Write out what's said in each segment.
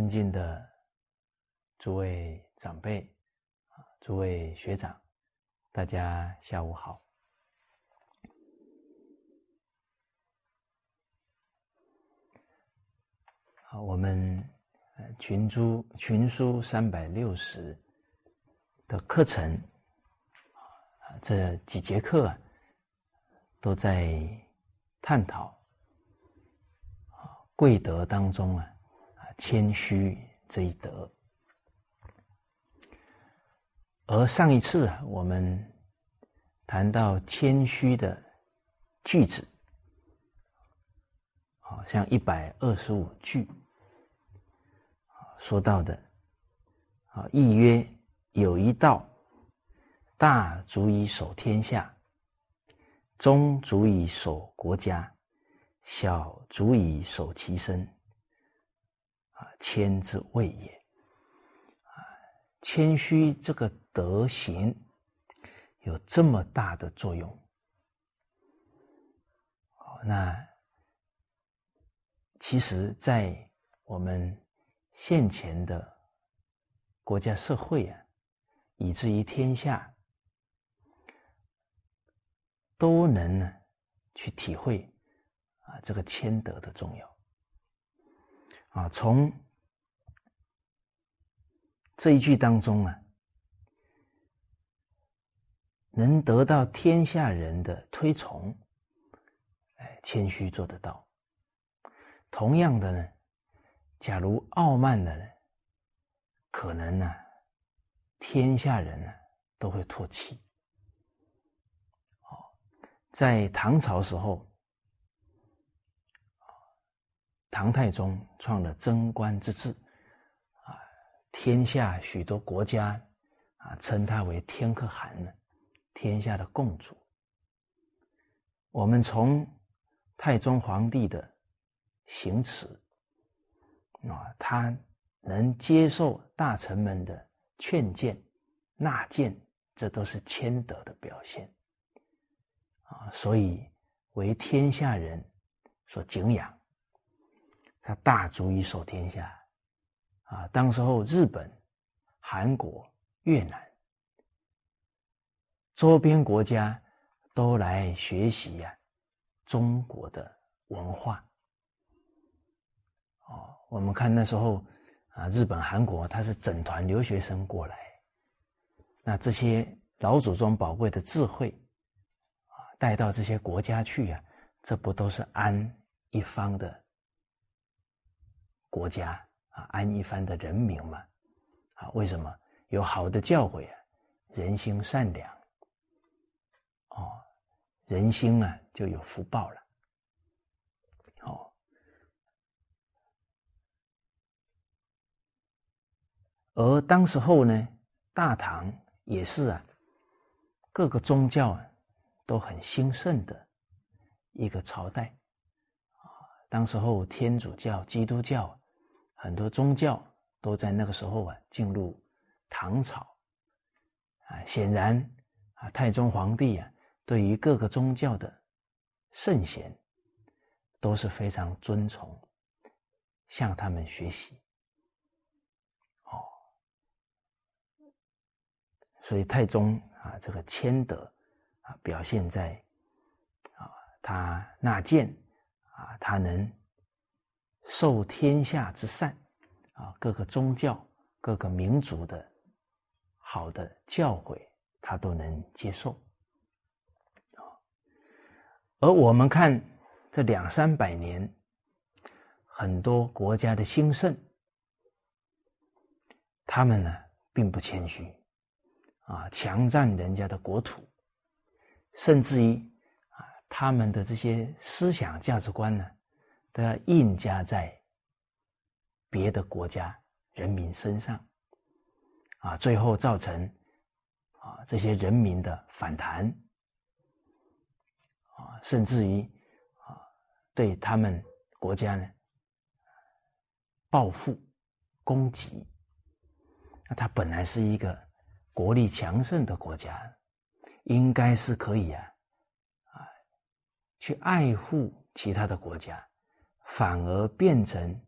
尊敬的诸位长辈啊，诸位学长，大家下午好。好，我们群书群书三百六十的课程啊，这几节课，都在探讨啊贵德当中啊谦虚这一德。而上一次啊，我们谈到谦虚的句子，好像一百二十五句。说到的，啊，亦曰有一道，大足以守天下，中足以守国家，小足以守其身。啊，谦之谓也。啊，谦虚这个德行有这么大的作用。好，那其实，在我们。现前的国家社会啊，以至于天下，都能呢去体会啊这个谦德的重要啊。从这一句当中啊，能得到天下人的推崇，哎，谦虚做得到。同样的呢。假如傲慢的人，可能呢，天下人呢都会唾弃。哦，在唐朝时候，唐太宗创了贞观之治，啊，天下许多国家啊称他为天可汗呢，天下的共主。我们从太宗皇帝的行持。啊，他能接受大臣们的劝谏、纳谏，这都是谦德的表现。啊，所以为天下人所敬仰。他大足以守天下。啊，当时候日本、韩国、越南周边国家都来学习呀中国的文化。哦。我们看那时候，啊，日本、韩国，他是整团留学生过来，那这些老祖宗宝贵的智慧，啊，带到这些国家去呀，这不都是安一方的国家啊，安一番的人民嘛？啊，为什么有好的教诲啊？人心善良，哦，人心啊就有福报了。哦而当时候呢，大唐也是啊，各个宗教啊都很兴盛的一个朝代啊。当时候天主教、基督教很多宗教都在那个时候啊进入唐朝啊。显然啊，太宗皇帝啊对于各个宗教的圣贤都是非常尊崇，向他们学习哦。所以太宗啊，这个谦德啊，表现在啊，他纳谏啊，他能受天下之善啊，各个宗教、各个民族的好的教诲，他都能接受啊。而我们看这两三百年，很多国家的兴盛，他们呢，并不谦虚。啊，强占人家的国土，甚至于啊，他们的这些思想价值观呢，都要硬加在别的国家人民身上，啊，最后造成啊这些人民的反弹，啊，甚至于啊对他们国家呢报复攻击，那他本来是一个。国力强盛的国家，应该是可以啊，啊，去爱护其他的国家，反而变成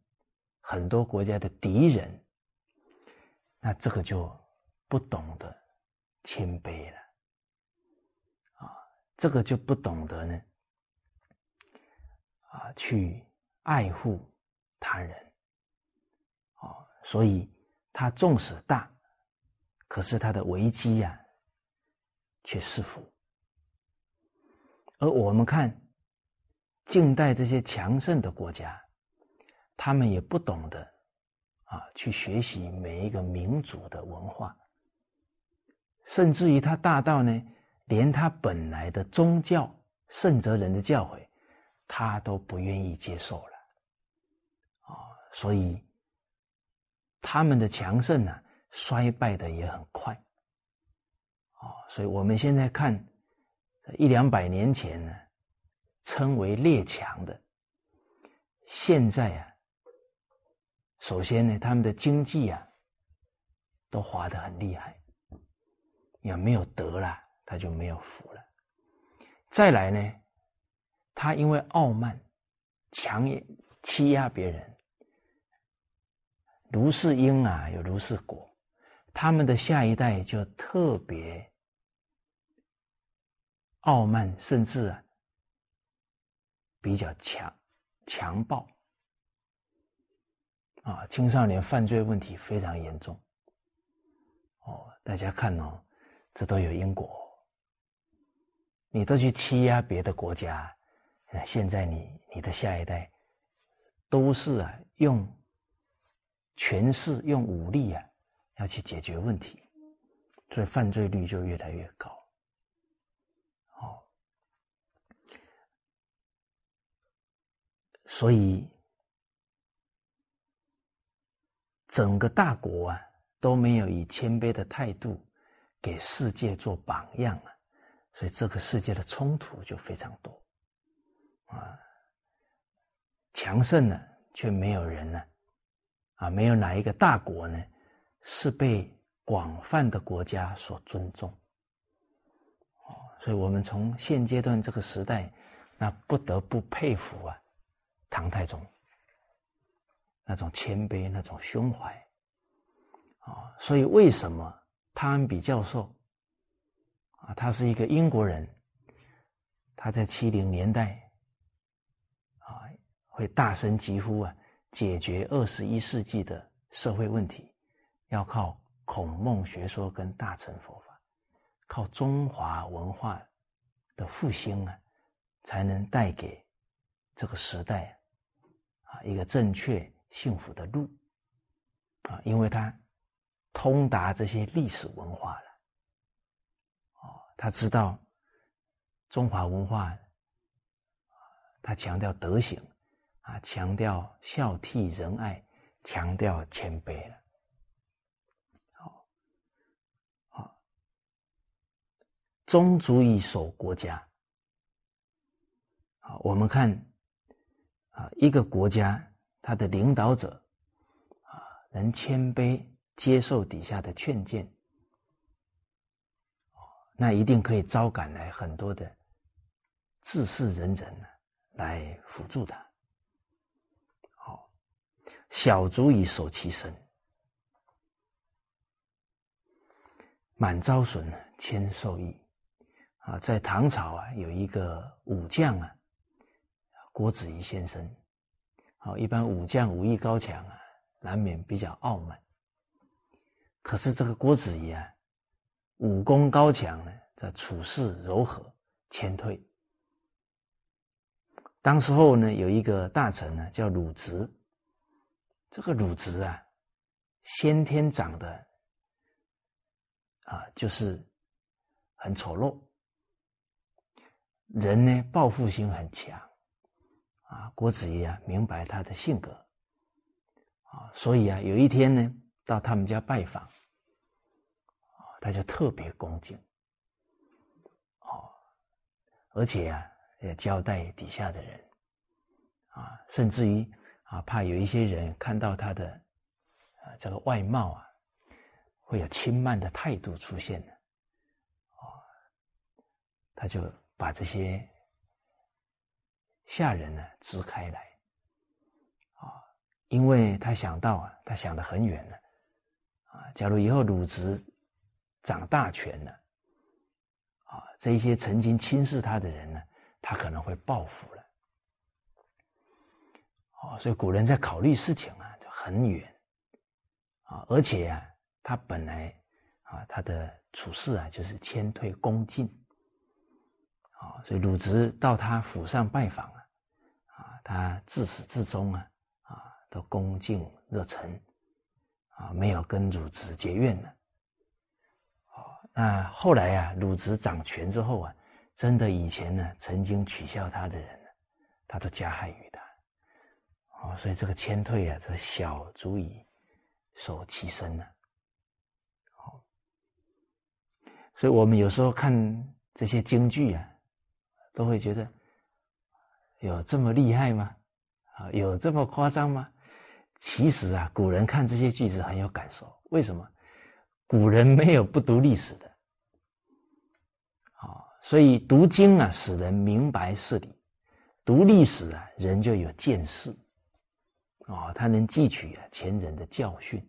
很多国家的敌人，那这个就不懂得谦卑了，啊，这个就不懂得呢，啊，去爱护他人，啊，所以他纵使大，可是他的危机呀，却是福。而我们看近代这些强盛的国家，他们也不懂得啊去学习每一个民族的文化，甚至于他大到呢，连他本来的宗教圣哲人的教诲，他都不愿意接受了啊，所以他们的强盛呢，衰败的也很快啊，所以我们现在看。一两百年前呢，称为列强的，现在啊，首先呢，他们的经济啊，都滑得很厉害，也没有德了，他就没有福了。再来呢，他因为傲慢、强欺压别人，如是因啊，有如是果，他们的下一代就特别。傲慢，甚至啊，比较强强暴啊，青少年犯罪问题非常严重。哦，大家看哦，这都有因果。你都去欺压别的国家，现在你你的下一代都是啊，用权势、用武力啊，要去解决问题，所以犯罪率就越来越高。所以，整个大国啊都没有以谦卑的态度给世界做榜样啊，所以这个世界的冲突就非常多啊。强盛呢，却没有人呢，啊，没有哪一个大国呢是被广泛的国家所尊重。哦，所以我们从现阶段这个时代，那不得不佩服啊。唐太宗那种谦卑、那种胸怀啊，所以为什么汤恩比教授啊，他是一个英国人，他在七零年代啊，会大声疾呼啊，解决二十一世纪的社会问题，要靠孔孟学说跟大乘佛法，靠中华文化的复兴啊，才能带给这个时代。啊，一个正确幸福的路，啊，因为他通达这些历史文化了，哦，他知道中华文化，他强调德行，啊，强调孝悌仁爱，强调谦卑了，好，好，宗族以守国家，好，我们看。啊，一个国家，他的领导者啊，能谦卑接受底下的劝谏，那一定可以招赶来很多的治世仁人呢，来辅助他。好，小卒以守其身，满招损，谦受益。啊，在唐朝啊，有一个武将啊。郭子仪先生，好，一般武将武艺高强啊，难免比较傲慢。可是这个郭子仪啊，武功高强呢，在处事柔和谦退。当时候呢，有一个大臣呢，叫鲁直。这个鲁直啊，先天长得啊，就是很丑陋，人呢，报复心很强。啊，郭子仪啊，明白他的性格，啊，所以啊，有一天呢，到他们家拜访，啊，他就特别恭敬，哦，而且啊，也交代底下的人，啊，甚至于啊，怕有一些人看到他的啊这个外貌啊，会有轻慢的态度出现的，啊，他就把这些。下人呢支开来，啊，因为他想到啊，他想得很远了，啊，假如以后鲁直掌大权了，啊，这一些曾经轻视他的人呢，他可能会报复了，哦，所以古人在考虑事情啊，就很远，啊，而且啊，他本来啊，他的处事啊，就是谦退恭敬，啊，所以鲁直到他府上拜访啊，啊，他自始至终啊。啊都恭敬热忱，啊，没有跟鲁直结怨了。哦，那后来啊，鲁直掌权之后啊，真的以前呢曾经取笑他的人，他都加害于他。哦，所以这个谦退啊，这小足以守其身呢。好，所以我们有时候看这些京剧啊，都会觉得有这么厉害吗？啊，有这么夸张吗？其实啊，古人看这些句子很有感受。为什么？古人没有不读历史的，啊，所以读经啊，使人明白事理；读历史啊，人就有见识，啊，他能汲取啊前人的教训，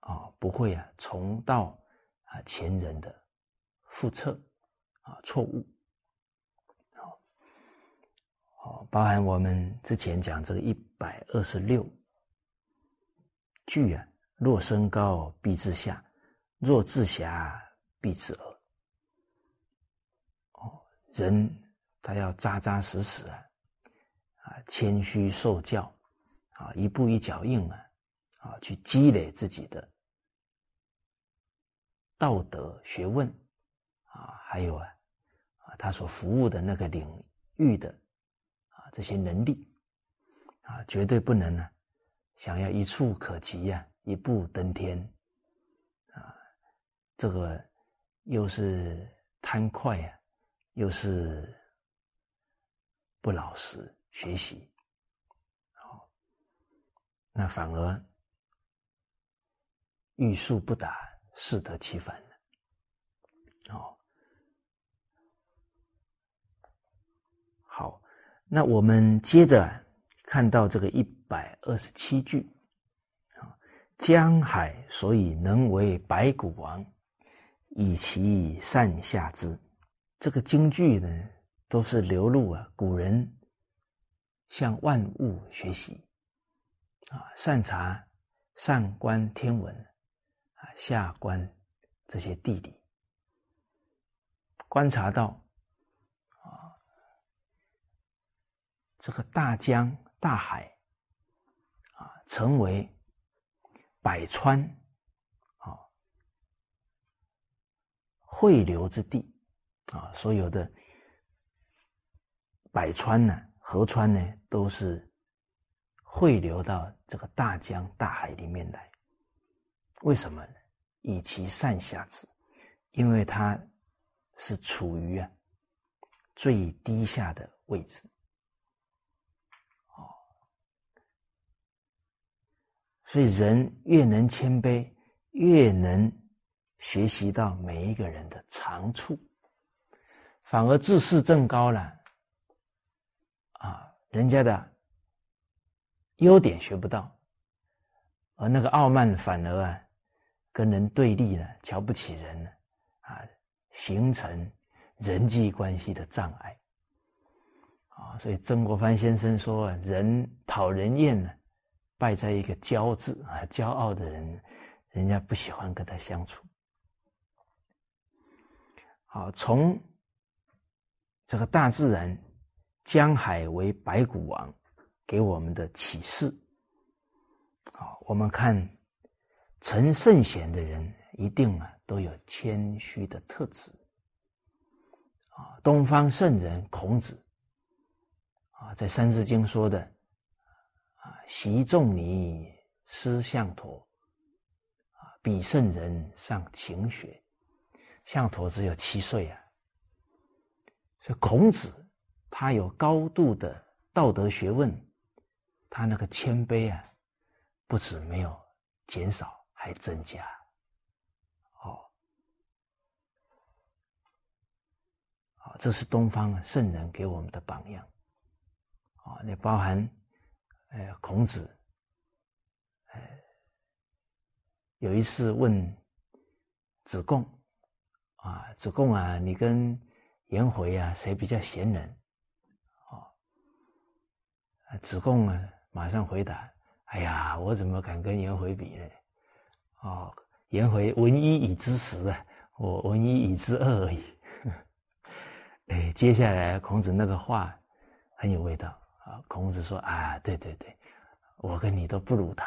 啊，不会啊重蹈啊前人的覆辙，啊错误。好，好，包含我们之前讲这个一百二十六。句啊，若身高必自下，若自狭必自恶。哦，人他要扎扎实实啊，啊，谦虚受教啊，一步一脚印啊，啊，去积累自己的道德学问啊，还有啊，啊，他所服务的那个领域的这些能力啊，绝对不能呢。想要一触可及呀，一步登天，啊，这个又是贪快呀，又是不老实学习，好，那反而欲速不达，适得其反了，哦，好，那我们接着。看到这个一百二十七句，啊，江海所以能为白骨王，以其善下之。这个京剧呢，都是流露啊古人向万物学习，啊，善察上观天文，啊，下观这些地理，观察到这个大江。大海啊，成为百川啊汇流之地啊，所有的百川呢、河川呢，都是汇流到这个大江大海里面来。为什么呢？以其善下之，因为它是处于啊最低下的位置。所以，人越能谦卑，越能学习到每一个人的长处，反而自视正高了。啊，人家的优点学不到，而那个傲慢反而啊，跟人对立了，瞧不起人了，啊，形成人际关系的障碍。啊，所以曾国藩先生说：“人讨人厌呢。”败在一个“骄”字啊，骄傲的人，人家不喜欢跟他相处。好，从这个大自然，江海为白骨王，给我们的启示。好，我们看成圣贤的人，一定啊都有谦虚的特质。啊，东方圣人孔子，啊，在《三字经》说的。习仲尼思象陀，啊，比圣人上勤学。象陀只有七岁啊，所以孔子他有高度的道德学问，他那个谦卑啊，不止没有减少，还增加。哦，好，这是东方圣人给我们的榜样。啊，那包含。哎，孔子哎有一次问子贡啊，子贡啊，你跟颜回啊，谁比较贤能？哦，子贡呢，马上回答：哎呀，我怎么敢跟颜回比呢？哦，颜回闻一以知十啊，我闻一以知二而已。哎，接下来孔子那个话很有味道啊。孔子说：“啊，对对对，我跟你都不如他。”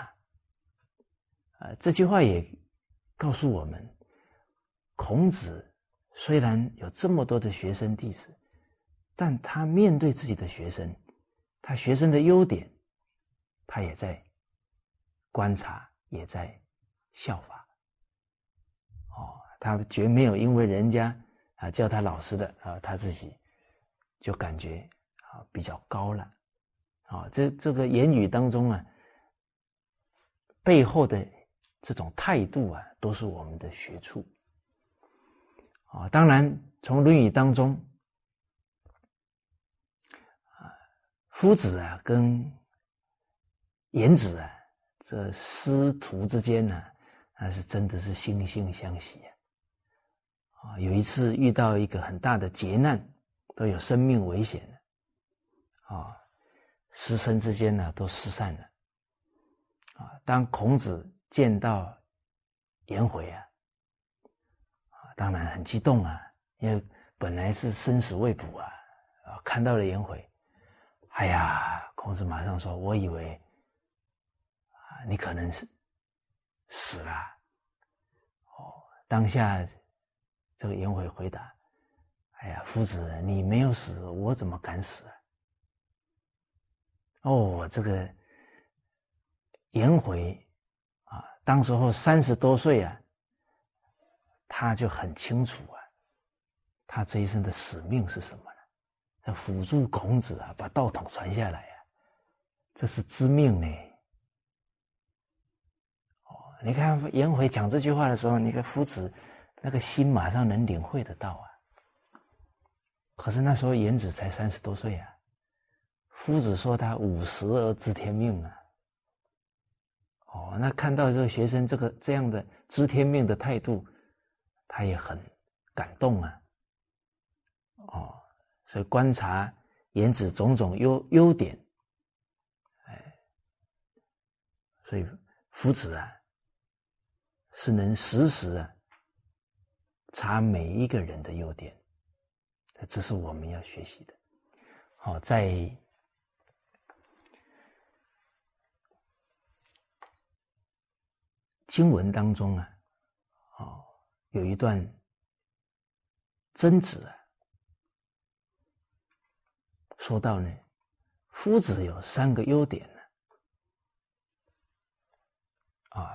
啊，这句话也告诉我们，孔子虽然有这么多的学生弟子，但他面对自己的学生，他学生的优点，他也在观察，也在效法。哦，他绝没有因为人家。啊，叫他老师的啊，他自己就感觉啊比较高了，啊，这这个言语当中啊，背后的这种态度啊，都是我们的学处。啊，当然从《论语》当中，啊，夫子啊跟颜子啊这师徒之间呢，那是真的是惺惺相惜啊。啊，有一次遇到一个很大的劫难，都有生命危险了，啊，师生之间呢都失散了，啊，当孔子见到颜回啊，当然很激动啊，因为本来是生死未卜啊，啊，看到了颜回，哎呀，孔子马上说：“我以为，你可能是死了。”哦，当下。这个颜回回答：“哎呀，夫子，你没有死，我怎么敢死啊？”哦，这个颜回啊，当时候三十多岁啊，他就很清楚啊，他这一生的使命是什么呢？要辅助孔子啊，把道统传下来啊，这是知命呢。哦，你看颜回讲这句话的时候，你看夫子。那个心马上能领会得到啊！可是那时候颜子才三十多岁啊，夫子说他五十而知天命啊。哦，那看到这个学生这个这样的知天命的态度，他也很感动啊。哦，所以观察颜子种种优优点，哎，所以夫子啊，是能时时啊。查每一个人的优点，这是我们要学习的。好，在经文当中啊，哦，有一段曾子啊，说到呢，夫子有三个优点呢，啊，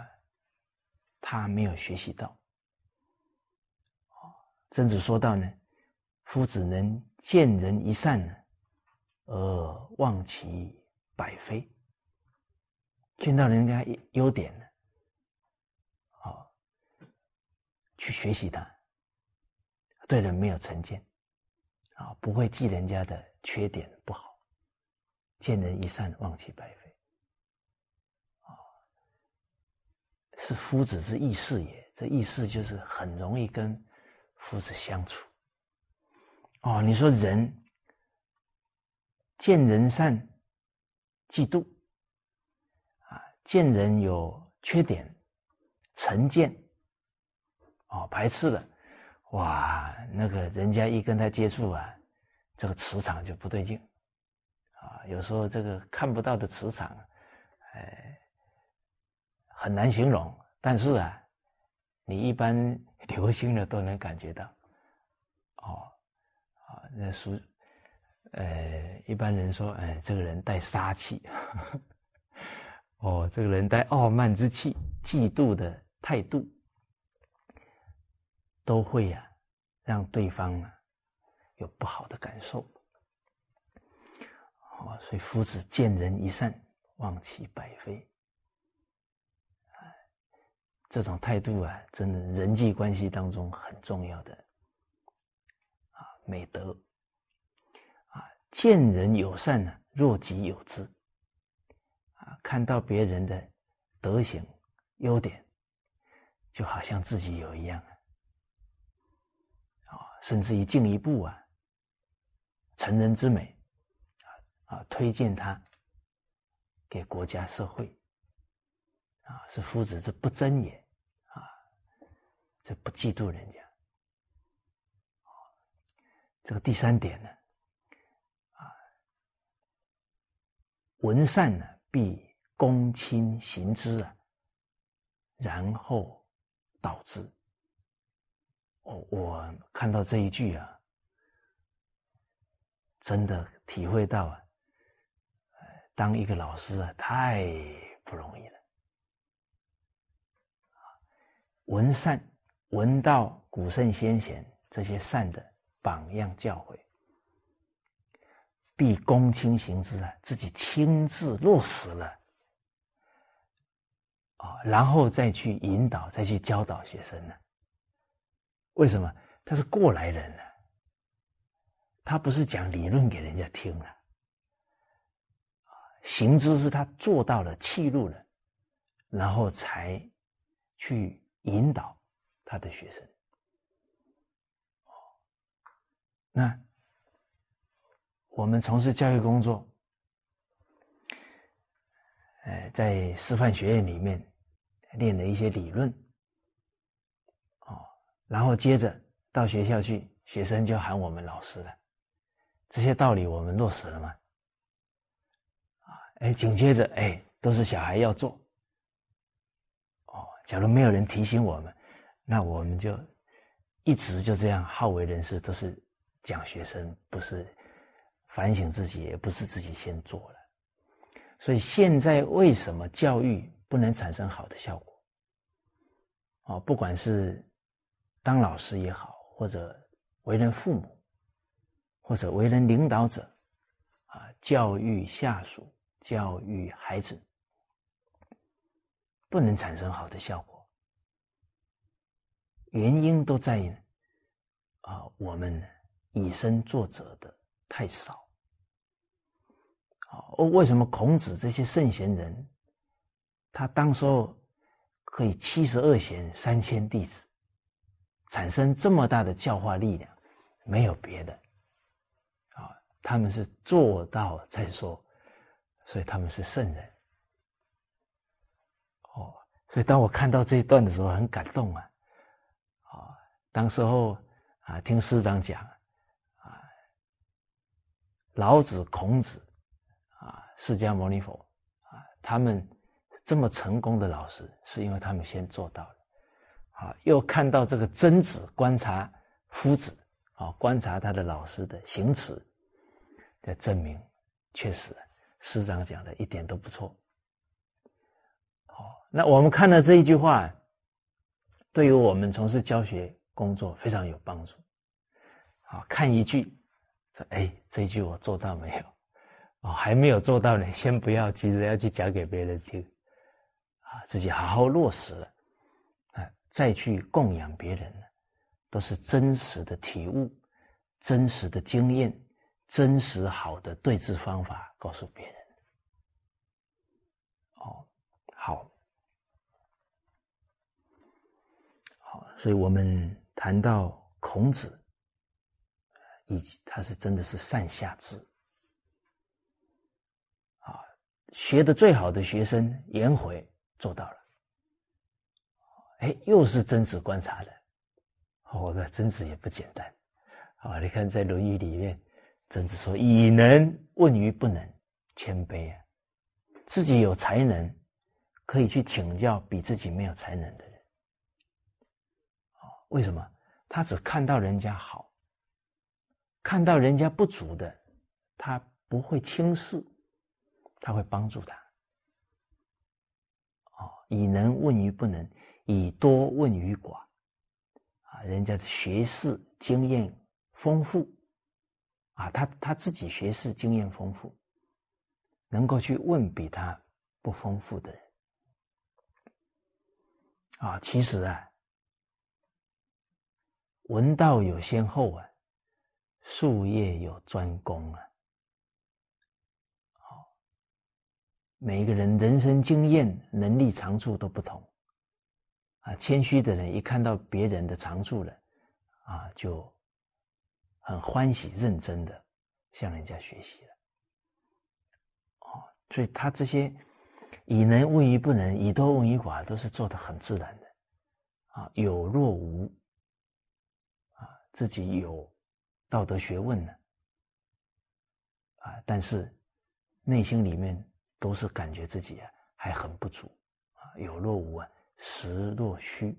他没有学习到。曾子说到呢，夫子能见人一善呢，而忘其百非。见到人家优点呢，好，去学习他，对人没有成见，啊，不会记人家的缺点不好，见人一善忘其百非，啊，是夫子之义士也。这义士就是很容易跟。夫子相处，哦，你说人见人善，嫉妒啊，见人有缺点，成见，哦，排斥了，哇，那个人家一跟他接触啊，这个磁场就不对劲，啊，有时候这个看不到的磁场，哎，很难形容，但是啊，你一般。流星的都能感觉到，哦，啊，那书，呃，一般人说，哎，这个人带杀气，哦，这个人带傲慢之气，嫉妒的态度，都会呀，让对方呢有不好的感受，哦，所以夫子见人一善，忘其百非。这种态度啊，真的人际关系当中很重要的啊美德。啊，见人友善呢，若己有之。啊，看到别人的德行优点就好像自己有一样啊，甚至于进一步啊，成人之美啊啊，推荐他给国家社会啊，是夫子之不争也啊，这不嫉妒人家。这个第三点呢，啊，闻善呢，必躬亲行之啊，然后导之。我我看到这一句啊，真的体会到啊，当一个老师啊，太不容易了。闻善，闻道古圣先贤这些善的。榜样教诲，必躬亲行之啊！自己亲自落实了啊，然后再去引导，再去教导学生呢？为什么？他是过来人了，他不是讲理论给人家听了行知是他做到了，记录了，然后才去引导他的学生。那我们从事教育工作，呃，在师范学院里面练了一些理论，然后接着到学校去，学生就喊我们老师了。这些道理我们落实了吗？啊，哎，紧接着哎，都是小孩要做。哦，假如没有人提醒我们，那我们就一直就这样好为人师，都是。讲学生不是反省自己，也不是自己先做了，所以现在为什么教育不能产生好的效果？啊，不管是当老师也好，或者为人父母，或者为人领导者，啊，教育下属、教育孩子，不能产生好的效果，原因都在于啊，我们。以身作则的太少，哦，为什么孔子这些圣贤人，他当时候可以七十二贤三千弟子，产生这么大的教化力量？没有别的，啊，他们是做到再说，所以他们是圣人。哦，所以当我看到这一段的时候，很感动啊，啊，当时候啊，听师长讲啊。老子、孔子，啊，释迦牟尼佛，啊，他们这么成功的老师，是因为他们先做到了，啊，又看到这个曾子观察夫子，啊，观察他的老师的行持，的证明，确实，师长讲的一点都不错。好，那我们看到这一句话，对于我们从事教学工作非常有帮助。好，看一句。说哎，这一句我做到没有？哦，还没有做到呢。先不要急着要去讲给别人听，啊，自己好好落实了，再去供养别人都是真实的体悟、真实的经验、真实好的对治方法，告诉别人。哦，好，好，所以我们谈到孔子。以及他是真的是善下之啊，学的最好的学生颜回做到了，哎，又是曾子观察的，我的曾子也不简单啊！你看在《论语》里面，曾子说：“以能问于不能，谦卑啊，自己有才能，可以去请教比自己没有才能的人。为什么？他只看到人家好。”看到人家不足的，他不会轻视，他会帮助他。哦，以能问于不能，以多问于寡。啊，人家的学识经验丰富，啊，他他自己学识经验丰富，能够去问比他不丰富的人。啊，其实啊，闻道有先后啊。术业有专攻啊，好，每一个人人生经验、能力长处都不同，啊，谦虚的人一看到别人的长处了，啊，就很欢喜、认真的向人家学习了。哦，所以他这些以能问于不能，以多问于寡，都是做的很自然的。啊，有若无，啊，自己有道德学问呢，啊，但是内心里面都是感觉自己啊还很不足，啊，有若无啊。实若虚，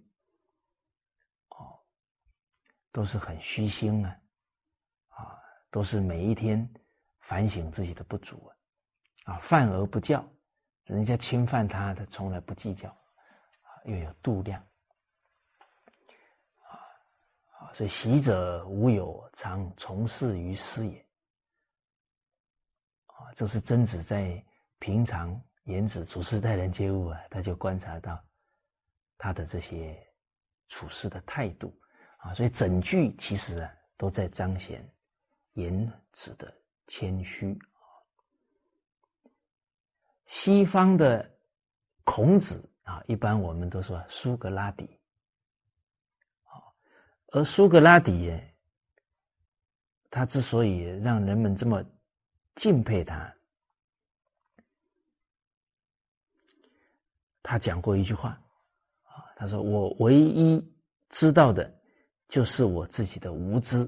哦，都是很虚心啊，啊，都是每一天反省自己的不足啊，啊，犯而不教，人家侵犯他，他从来不计较，啊，又有度量，啊，啊，所以习者无有，常从事于师也，啊，这是曾子在平常言子处事待人接物啊，他就观察到。他的这些处事的态度啊，所以整句其实啊都在彰显颜子的谦虚啊。西方的孔子啊，一般我们都说苏格拉底，而苏格拉底耶他之所以让人们这么敬佩他，他讲过一句话。他说：“我唯一知道的，就是我自己的无知。”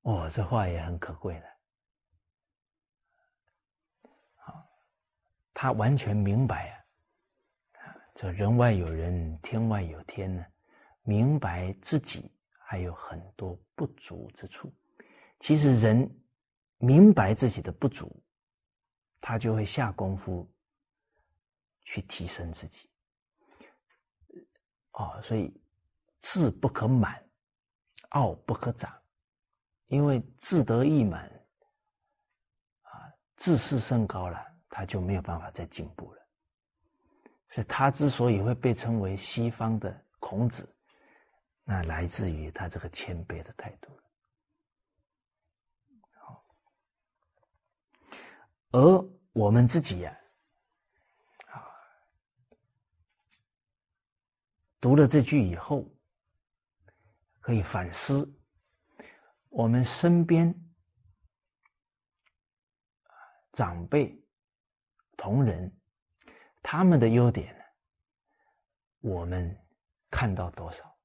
哦，这话也很可贵的。好，他完全明白啊，这人外有人，天外有天呢，明白自己还有很多不足之处。其实人明白自己的不足，他就会下功夫去提升自己。哦，所以志不可满，傲不可长，因为志得意满，啊，志士升高了，他就没有办法再进步了。所以他之所以会被称为西方的孔子，那来自于他这个谦卑的态度。好，而我们自己呀。读了这句以后，可以反思我们身边长辈、同仁他们的优点，我们看到多少？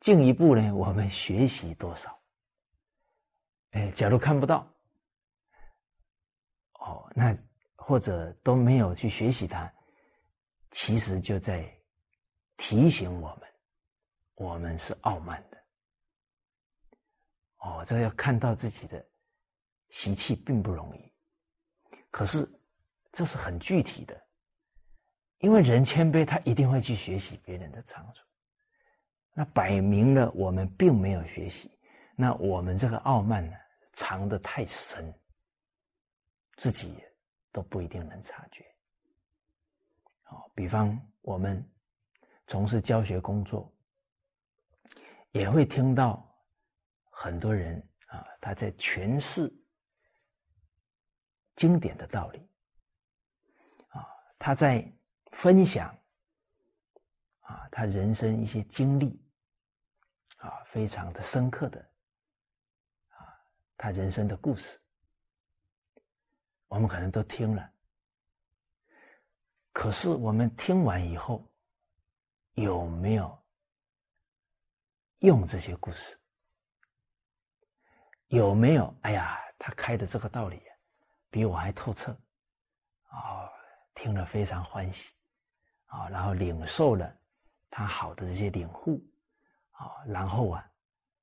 进一步呢，我们学习多少？哎，假如看不到，哦，那或者都没有去学习它，其实就在。提醒我们，我们是傲慢的。哦，这要看到自己的习气并不容易，可是这是很具体的，因为人谦卑，他一定会去学习别人的长处。那摆明了我们并没有学习，那我们这个傲慢呢，藏得太深，自己都不一定能察觉。哦，比方我们。从事教学工作，也会听到很多人啊，他在诠释经典的道理，啊，他在分享啊，他人生一些经历，啊，非常的深刻的啊，他人生的故事，我们可能都听了，可是我们听完以后。有没有用这些故事？有没有？哎呀，他开的这个道理比我还透彻啊！听了非常欢喜啊，然后领受了他好的这些领悟啊，然后啊，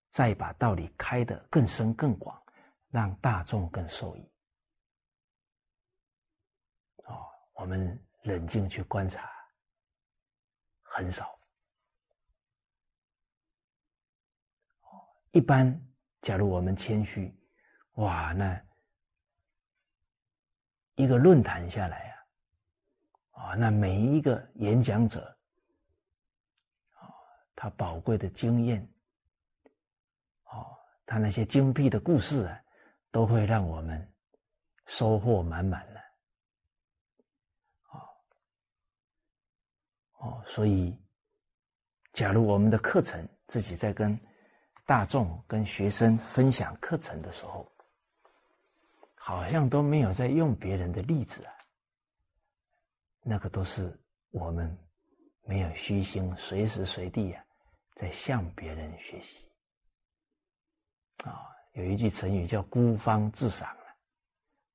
再把道理开的更深更广，让大众更受益。哦，我们冷静去观察。很少。一般，假如我们谦虚，哇，那一个论坛下来啊，啊，那每一个演讲者，啊，他宝贵的经验，哦，他那些精辟的故事啊，都会让我们收获满满的。哦，所以，假如我们的课程自己在跟大众、跟学生分享课程的时候，好像都没有在用别人的例子啊，那个都是我们没有虚心，随时随地啊，在向别人学习。啊，有一句成语叫“孤芳自赏”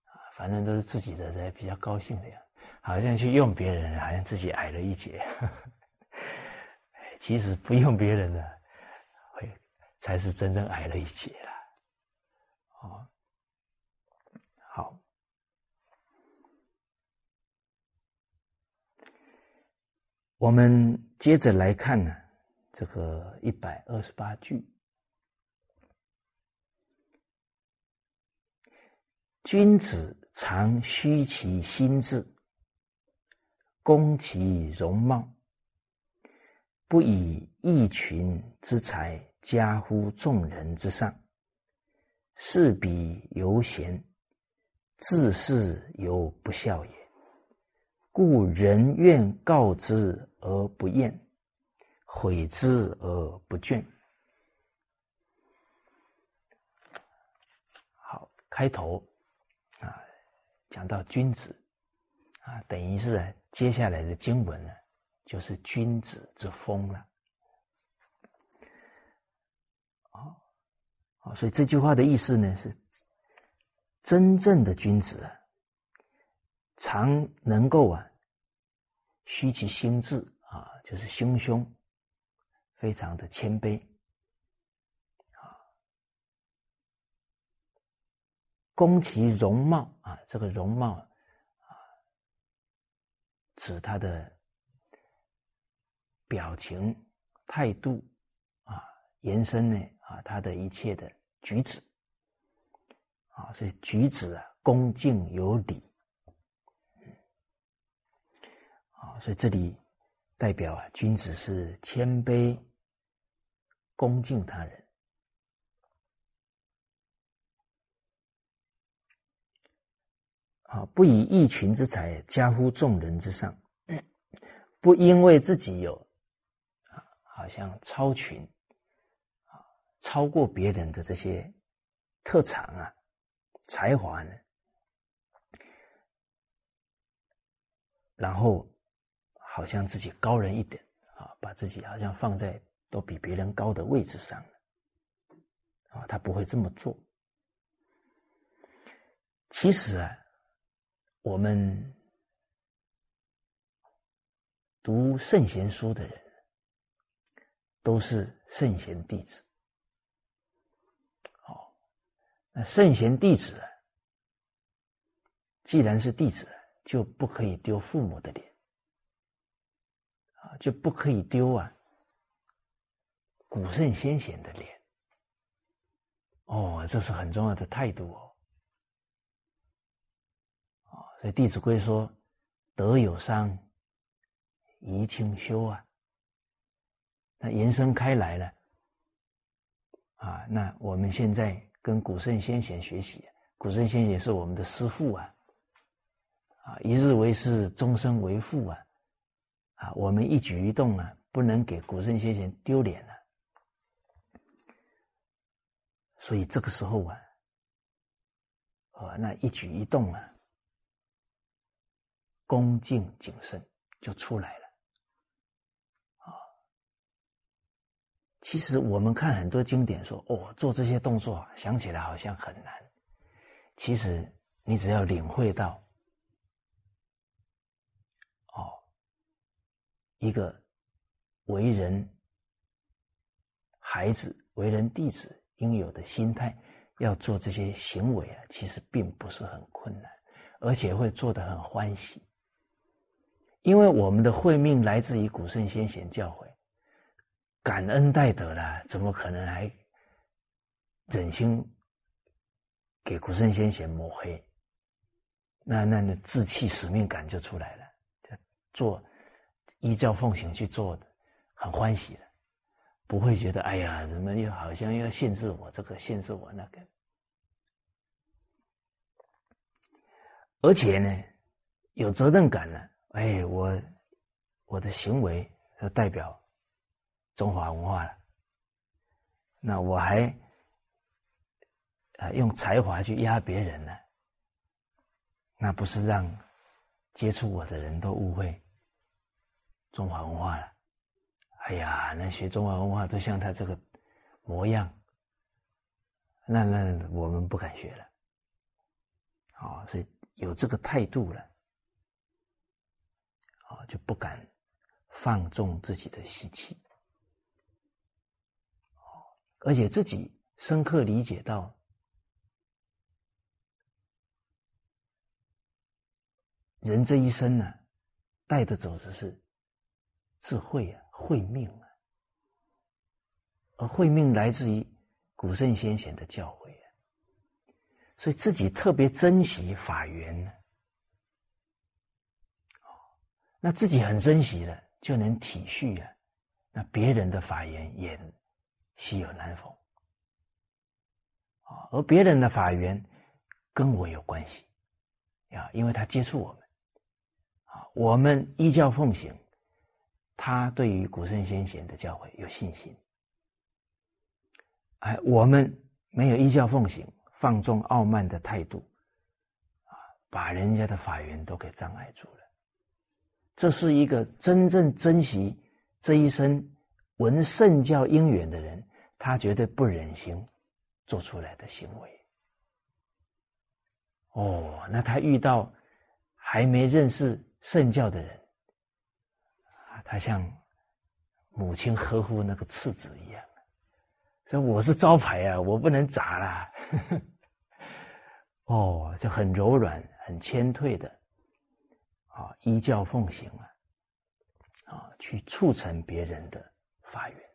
啊，反正都是自己的在比较高兴的样子。好像去用别人，好像自己矮了一截。其实不用别人的，会才是真正矮了一截了。哦，好，我们接着来看呢，这个一百二十八句，君子常虚其心志。攻其容貌，不以一群之才加乎众人之上，是彼犹贤，自是犹不孝也。故人愿告之而不厌，悔之而不倦。好，开头啊，讲到君子啊，等于是。接下来的经文呢，就是君子之风了。啊，所以这句话的意思呢是，真正的君子啊，常能够啊，虚其心志啊，就是心胸非常的谦卑，啊，攻其容貌啊，这个容貌。指他的表情、态度啊，延伸呢啊，他的一切的举止啊，所以举止啊，恭敬有礼，啊，所以这里代表啊，君子是谦卑、恭敬他人。啊，不以一群之才加乎众人之上，不因为自己有啊，好像超群啊，超过别人的这些特长啊、才华呢，然后好像自己高人一点啊，把自己好像放在都比别人高的位置上啊，他不会这么做。其实啊。我们读圣贤书的人，都是圣贤弟子。好，那圣贤弟子，既然是弟子，就不可以丢父母的脸，啊，就不可以丢啊古圣先贤的脸。哦，这是很重要的态度哦。所以《弟子规》说：“德有伤，贻亲羞啊。”那延伸开来了，啊，那我们现在跟古圣先贤学习，古圣先贤是我们的师父啊，啊，一日为师，终身为父啊，啊，我们一举一动啊，不能给古圣先贤丢脸了。所以这个时候啊，啊，那一举一动啊。恭敬谨慎就出来了，啊！其实我们看很多经典说，哦，做这些动作想起来好像很难。其实你只要领会到，哦，一个为人孩子、为人弟子应有的心态，要做这些行为啊，其实并不是很困难，而且会做得很欢喜。因为我们的慧命来自于古圣先贤教诲，感恩戴德了，怎么可能还忍心给古圣先贤抹黑？那那那志气使命感就出来了，就做依教奉行去做的，很欢喜的，不会觉得哎呀，怎么又好像要限制我这个，限制我那个，而且呢，有责任感了。哎，我我的行为就代表中华文化了。那我还啊用才华去压别人呢？那不是让接触我的人都误会中华文化了？哎呀，那学中华文化都像他这个模样，那那我们不敢学了。啊，所以有这个态度了，啊，就不敢放纵自己的习气。而且自己深刻理解到，人这一生呢，带的走的是智慧啊，慧命啊，而慧命来自于古圣先贤的教诲啊，所以自己特别珍惜法缘呢。那自己很珍惜了，就能体恤啊，那别人的法缘也。稀有难逢啊，而别人的法缘跟我有关系啊，因为他接触我们啊，我们依教奉行，他对于古圣先贤的教诲有信心，哎，我们没有依教奉行，放纵傲慢的态度啊，把人家的法缘都给障碍住了。这是一个真正珍惜这一生闻圣教因缘的人。他绝对不忍心做出来的行为。哦，那他遇到还没认识圣教的人，啊，他像母亲呵护那个次子一样，说我是招牌啊，我不能砸啦。哦，就很柔软、很谦退的，啊，依教奉行啊，啊，去促成别人的法缘。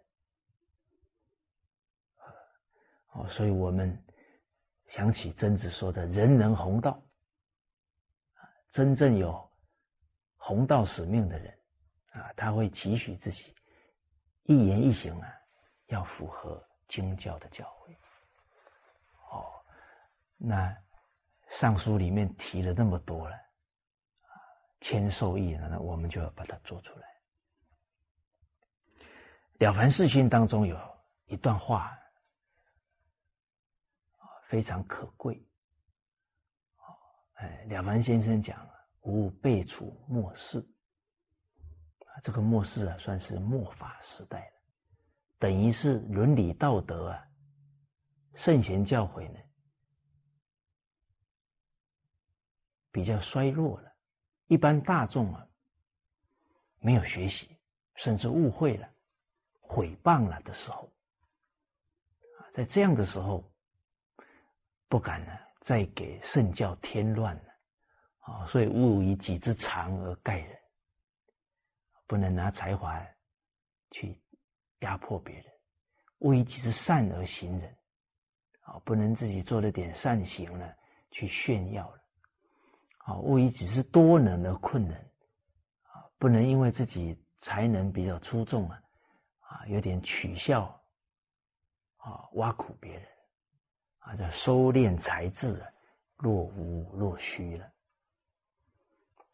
哦，所以我们想起曾子说的“人人弘道”，真正有弘道使命的人，啊，他会期许自己一言一行啊，要符合经教的教诲。哦，那《尚书》里面提了那么多了，千受益了，那我们就要把它做出来。《了凡四训》当中有一段话。非常可贵，哎，了凡先生讲无备处末世，这个末世啊，算是末法时代了，等于是伦理道德啊，圣贤教诲呢，比较衰弱了，一般大众啊，没有学习，甚至误会了、毁谤了的时候，啊，在这样的时候。不敢呢，再给圣教添乱了，啊，所以勿以己之长而盖人，不能拿才华去压迫别人；勿以己之善而行人，啊，不能自己做了点善行了去炫耀了；啊，勿以己之多能而困人，啊，不能因为自己才能比较出众啊，啊，有点取笑，啊，挖苦别人。啊，叫收敛才智啊，若无若虚了，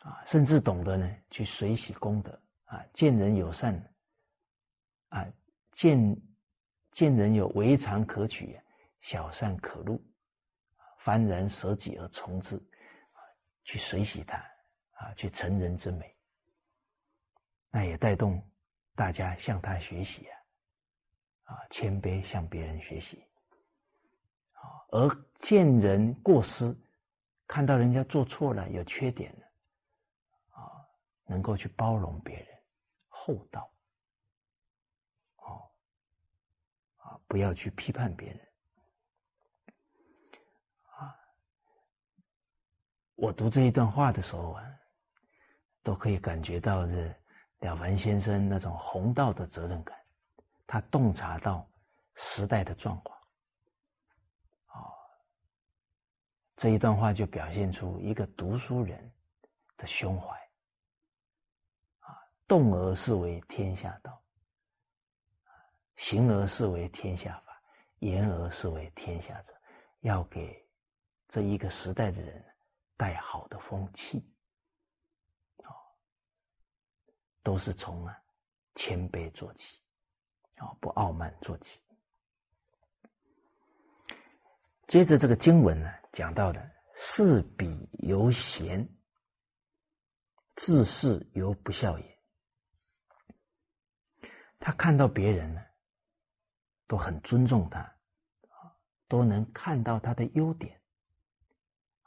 啊，甚至懂得呢去随喜功德啊，见人有善，啊，见见人有为常可取，小善可入，幡然舍己而从之，去随喜他，啊，去成人之美，那也带动大家向他学习啊，啊，谦卑向别人学习。啊而见人过失，看到人家做错了、有缺点了，啊，能够去包容别人，厚道，哦，啊，不要去批判别人，我读这一段话的时候啊，都可以感觉到这了凡先生那种弘道的责任感，他洞察到时代的状况。这一段话就表现出一个读书人的胸怀，啊，动而视为天下道，行而视为天下法，言而视为天下者，要给这一个时代的人带好的风气，啊，都是从啊谦卑做起，啊不傲慢做起。接着这个经文呢，讲到的是彼犹贤，自是犹不孝也。他看到别人呢，都很尊重他，啊，都能看到他的优点，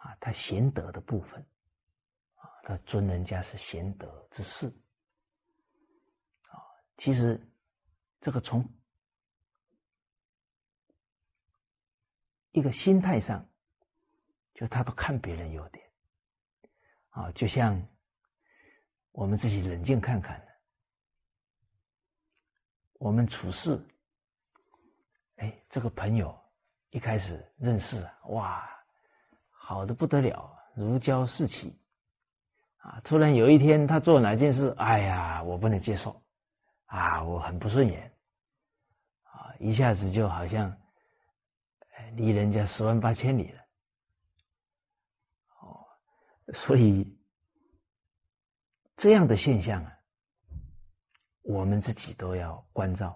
啊，他贤德的部分，啊，他尊人家是贤德之士，啊，其实这个从。一个心态上，就他都看别人优点，啊，就像我们自己冷静看看，我们处事，哎，这个朋友一开始认识，哇，好的不得了，如胶似漆，啊，突然有一天他做哪件事，哎呀，我不能接受，啊，我很不顺眼，啊，一下子就好像。离人家十万八千里了，哦，所以这样的现象啊，我们自己都要关照。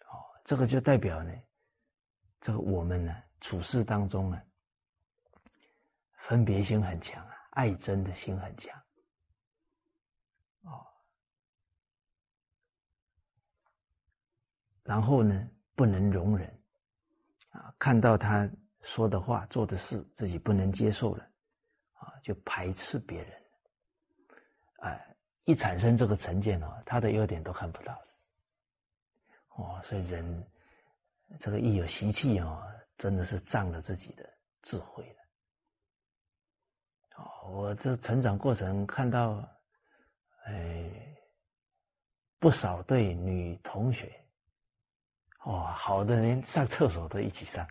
哦，这个就代表呢，这个我们呢处事当中啊，分别心很强啊，爱憎的心很强，哦，然后呢不能容忍。啊，看到他说的话、做的事，自己不能接受了，啊，就排斥别人。哎，一产生这个成见哦，他的优点都看不到。哦，所以人这个一有习气哦，真的是仗了自己的智慧了。哦，我这成长过程看到，哎，不少对女同学。哦，好的，连上厕所都一起上。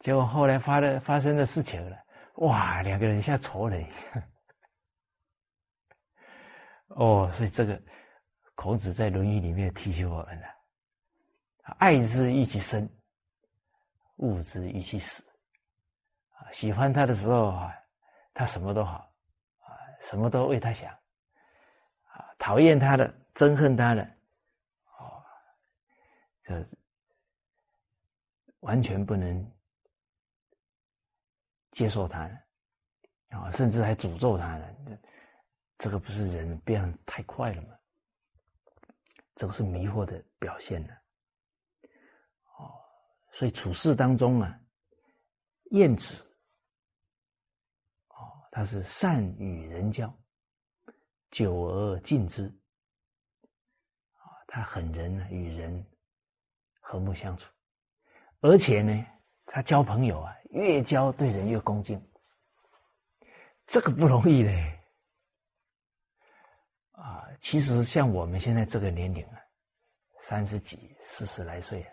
结果后来发了发生的事情了，哇，两个人像仇人。哦，所以这个孔子在《论语》里面提醒我们了：爱之欲其生，物之欲其死。啊，喜欢他的时候啊，他什么都好，啊，什么都为他想。啊，讨厌他的，憎恨他的。哦这完全不能接受他了啊，甚至还诅咒他了。这这个不是人变太快了吗？这个是迷惑的表现呢。所以处事当中啊，晏子哦，他是善与人交，久而敬之啊，他很仁与人。和睦相处，而且呢，他交朋友啊，越交对人越恭敬，这个不容易嘞。啊，其实像我们现在这个年龄啊，三十几、四十来岁啊，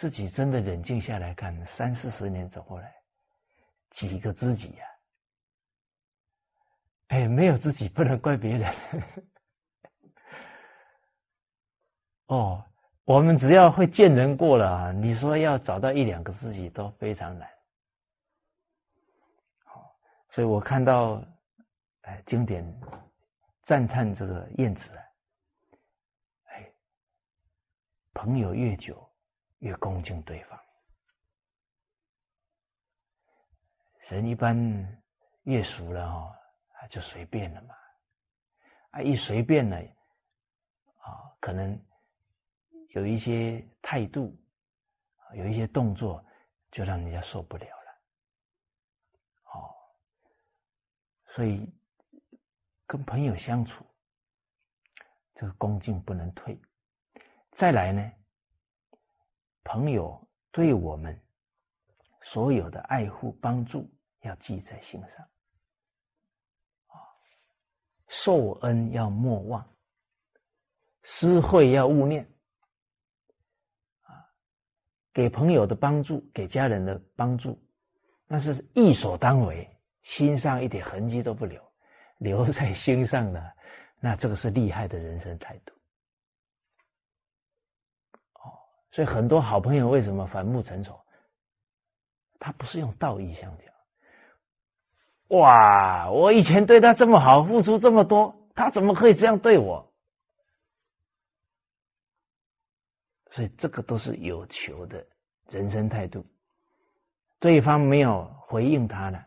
自己真的冷静下来看，三四十年走过来，几个知己呀？哎，没有知己不能怪别人。哦。我们只要会见人过了，你说要找到一两个知己都非常难。好，所以我看到，哎，经典赞叹这个晏子啊，哎，朋友越久越恭敬对方，人一般越熟了哦，就随便了嘛，啊，一随便了，啊，可能。有一些态度，有一些动作，就让人家受不了了。哦，所以跟朋友相处，这个恭敬不能退。再来呢，朋友对我们所有的爱护帮助，要记在心上。啊，受恩要莫忘，施惠要勿念。啊给朋友的帮助，给家人的帮助，那是义所当为，心上一点痕迹都不留，留在心上的，那这个是厉害的人生态度。哦，所以很多好朋友为什么反目成仇？他不是用道义相交，哇，我以前对他这么好，付出这么多，他怎么可以这样对我？所以这个都是有求的人生态度。对方没有回应他了，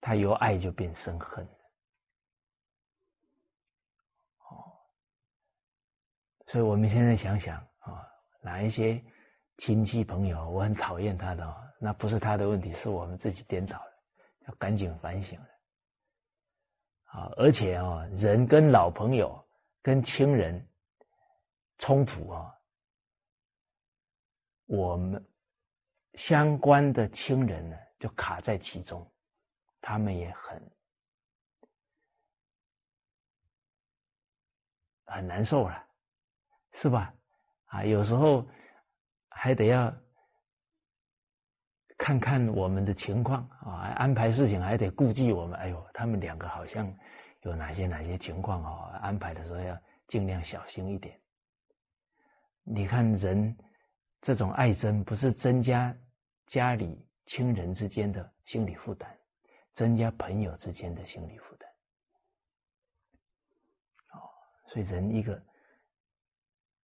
他由爱就变生恨。哦，所以我们现在想想，哪一些亲戚朋友我很讨厌他的，那不是他的问题，是我们自己颠倒了，要赶紧反省了。啊，而且啊，人跟老朋友、跟亲人冲突啊。我们相关的亲人呢，就卡在其中，他们也很很难受了，是吧？啊，有时候还得要看看我们的情况啊，安排事情还得顾忌我们。哎呦，他们两个好像有哪些哪些情况啊？安排的时候要尽量小心一点。你看人。这种爱憎不是增加家里亲人之间的心理负担，增加朋友之间的心理负担。哦，所以人一个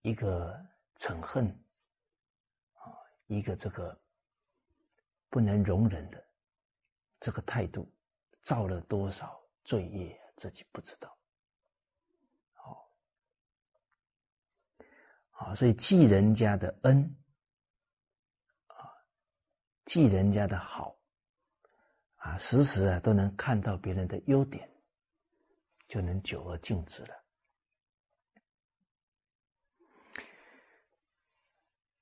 一个嗔恨啊，一个这个不能容忍的这个态度，造了多少罪业，自己不知道。好，好，所以记人家的恩啊。记人家的好，啊，时时啊都能看到别人的优点，就能久而敬之了。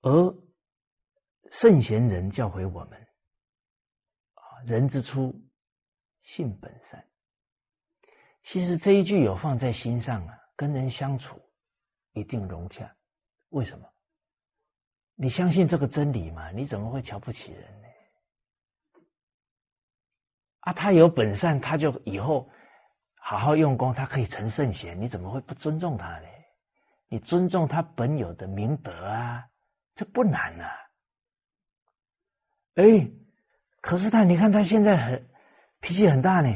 而圣贤人教诲我们，啊，人之初，性本善。其实这一句有放在心上啊，跟人相处一定融洽。为什么？你相信这个真理吗？你怎么会瞧不起人呢？啊，他有本善，他就以后好好用功，他可以成圣贤。你怎么会不尊重他呢？你尊重他本有的明德啊，这不难啊。哎，可是他，你看他现在很脾气很大呢，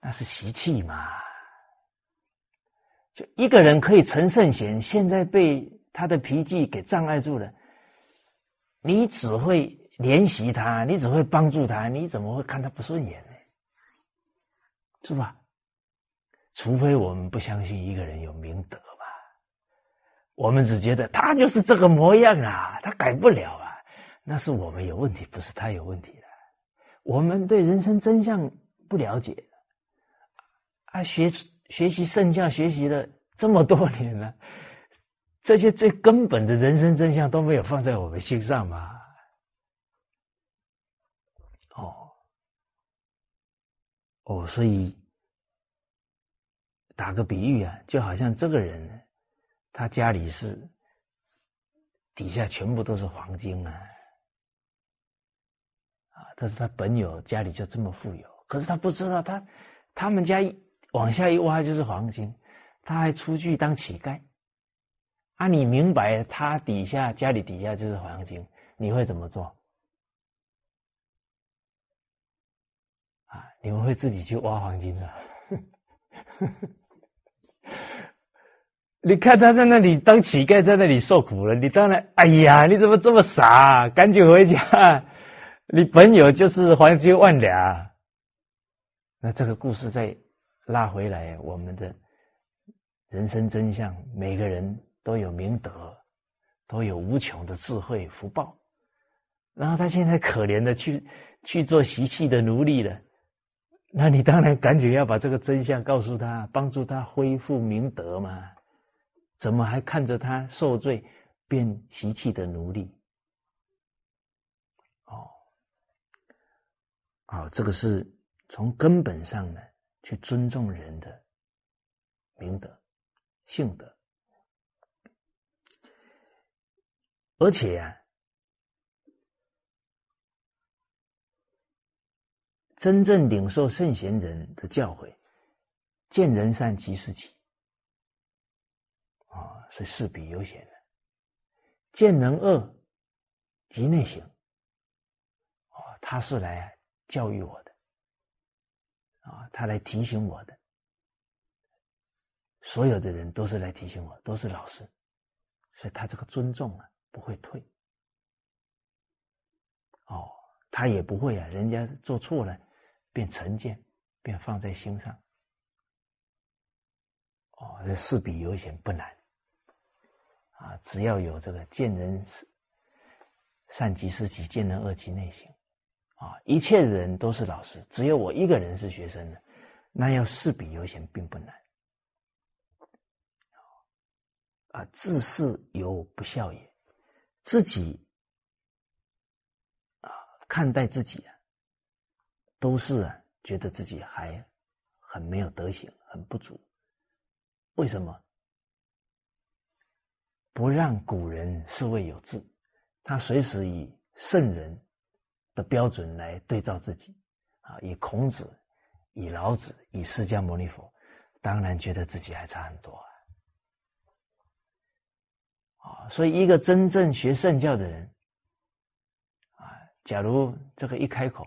那是习气嘛。就一个人可以成圣贤，现在被。他的脾气给障碍住了，你只会怜惜他，你只会帮助他，你怎么会看他不顺眼呢？是吧？除非我们不相信一个人有明德，我们只觉得他就是这个模样啊，他改不了啊，那是我们有问题，不是他有问题了。我们对人生真相不了解，啊，学学习圣教学习了这么多年了。这些最根本的人生真相都没有放在我们心上吗？哦，哦，所以打个比喻啊，就好像这个人，他家里是底下全部都是黄金啊，啊，但是他本有家里就这么富有，可是他不知道，他他们家往下一挖就是黄金，他还出去当乞丐。啊，你明白他底下家里底下就是黄金，你会怎么做？啊，你们会自己去挖黄金的？你看他在那里当乞丐，在那里受苦了，你当然，哎呀，你怎么这么傻？赶紧回家！你本有就是黄金万两。那这个故事再拉回来，我们的人生真相，每个人。都有明德，都有无穷的智慧福报，然后他现在可怜的去去做习气的奴隶了，那你当然赶紧要把这个真相告诉他，帮助他恢复明德嘛？怎么还看着他受罪变习气的奴隶？哦，啊，这个是从根本上呢去尊重人的明德性德。而且啊，真正领受圣贤人的教诲，见人善即是己，是事必有显的；见人恶即内省，哦，他是来教育我的，啊，他来提醒我的。所有的人都是来提醒我，都是老师，所以他这个尊重啊不会退。哦，他也不会啊，人家做错了，便成见，便放在心上。哦，这事必有险不难。啊，只要有这个见人善即思齐，见人恶即内省。啊，一切人都是老师，只有我一个人是学生的，那要事比有险并不难。啊，自是犹不孝也，自己啊看待自己啊，都是啊觉得自己还很没有德行，很不足。为什么？不让古人是谓有志，他随时以圣人。的标准来对照自己，啊，以孔子、以老子、以释迦牟尼佛，当然觉得自己还差很多啊。啊，所以一个真正学圣教的人，啊，假如这个一开口，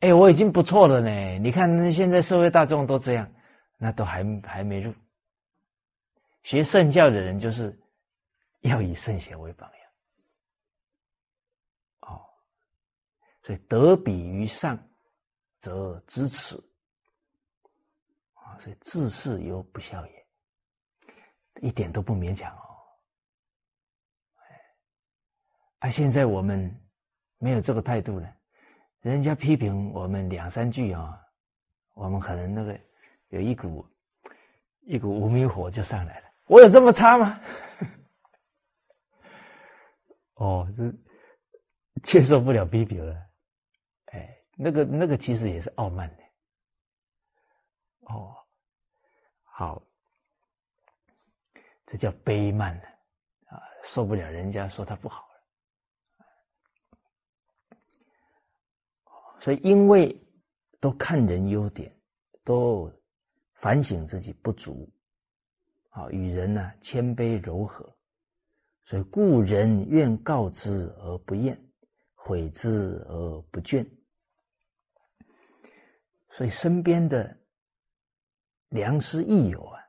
哎，我已经不错了呢。你看现在社会大众都这样，那都还还没入。学圣教的人就是要以圣贤为榜样。哦所以得比于上，则知耻啊！所以自是犹不孝也，一点都不勉强哦。哎，啊，现在我们没有这个态度了，人家批评我们两三句啊，我们可能那个有一股一股无名火就上来了。我有这么差吗？哦，这接受不了批评了。哎那个那个其实也是傲慢的，哦，好，这叫卑慢的啊，受不了人家说他不好了，所以因为都看人优点，都反省自己不足，啊，与人呢谦卑柔和，所以故人愿告之而不厌，悔之而不倦。所以身边的良师益友啊，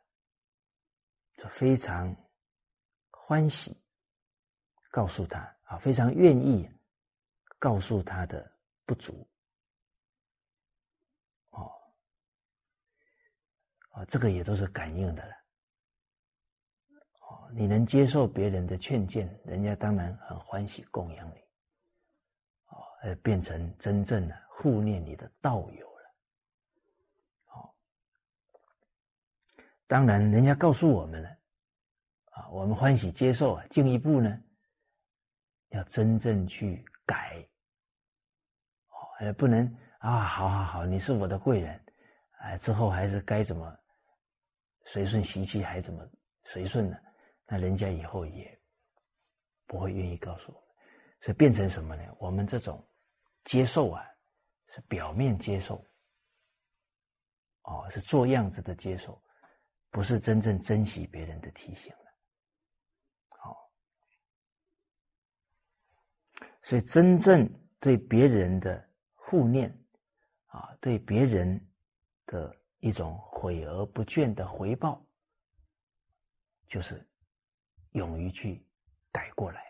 就非常欢喜，告诉他啊，非常愿意告诉他的不足。哦，啊，这个也都是感应的了。你能接受别人的劝谏，人家当然很欢喜供养你。哦，而变成真正的护念你的道友了。哦。当然，人家告诉我们了，啊，我们欢喜接受啊。进一步呢，要真正去改，哦，也不能啊，好好好，你是我的贵人，哎，之后还是该怎么随顺习气，还怎么随顺呢？那人家以后也不会愿意告诉我们，所以变成什么呢？我们这种接受啊，是表面接受，哦，是做样子的接受。不是真正珍惜别人的提醒了，好，所以真正对别人的护念啊，对别人的一种悔而不倦的回报，就是勇于去改过来，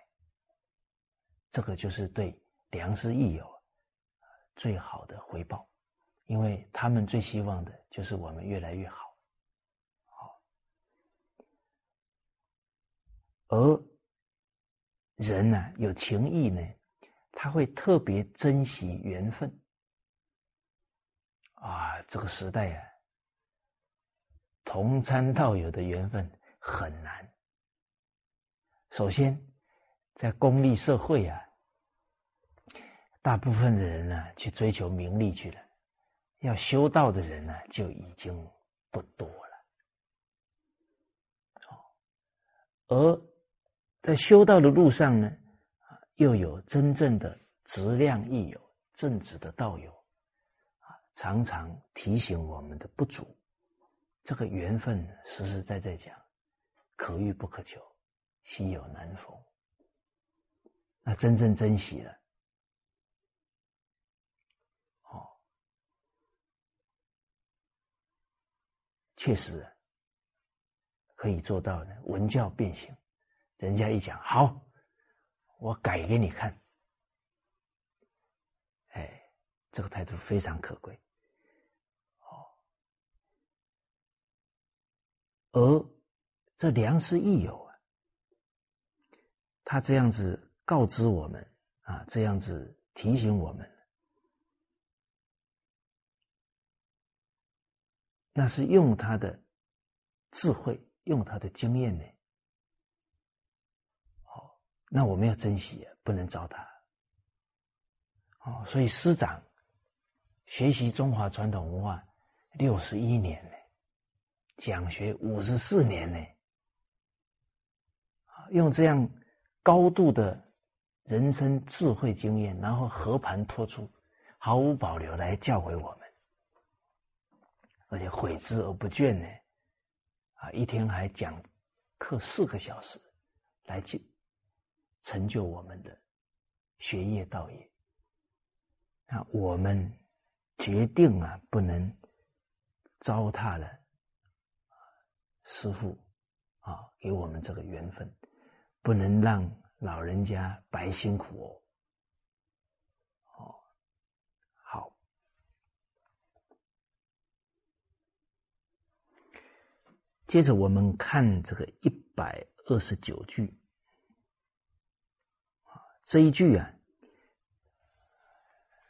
这个就是对良师益友最好的回报，因为他们最希望的就是我们越来越好。好而人呢，有情义呢，他会特别珍惜缘分。啊，这个时代呀，同参道友的缘分很难。首先，在功利社会啊，大部分的人呢，去追求名利去了，要修道的人呢，就已经不多了。而。在修道的路上呢，啊，又有真正的质量益友、正直的道友，啊，常常提醒我们的不足。这个缘分实实在在讲，可遇不可求，稀有难逢。那真正珍惜了，哦，确实可以做到呢，文教变形。人家一讲好，我改给你看。哎，这个态度非常可贵。哦，而这良师益友，他这样子告知我们啊，这样子提醒我们。那是用他的智慧，用他的经验呢。好，那我们要珍惜啊，不能糟蹋。哦，所以师长学习中华传统文化六十一年呢，讲学五十四年呢，用这样高度的人生智慧经验，然后和盘托出，毫无保留来教诲我们。而且悔之而不倦呢，啊，一天还讲课四个小时，来就成就我们的学业道业。那我们决定啊，不能糟蹋了师傅啊给我们这个缘分，不能让老人家白辛苦哦。哦，好。接着我们看这个一百二十九句，这一句啊，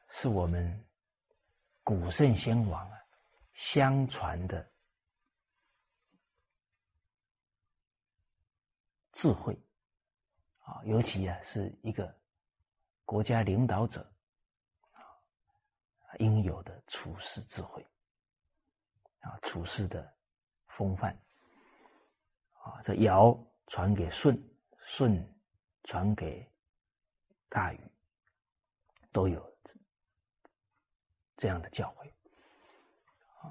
是我们古圣先王啊相传的智慧，尤其啊是一个国家领导者啊应有的处世智慧，啊，处事的风范。啊，这尧传给舜，舜传给大禹，都有这样的教诲。啊，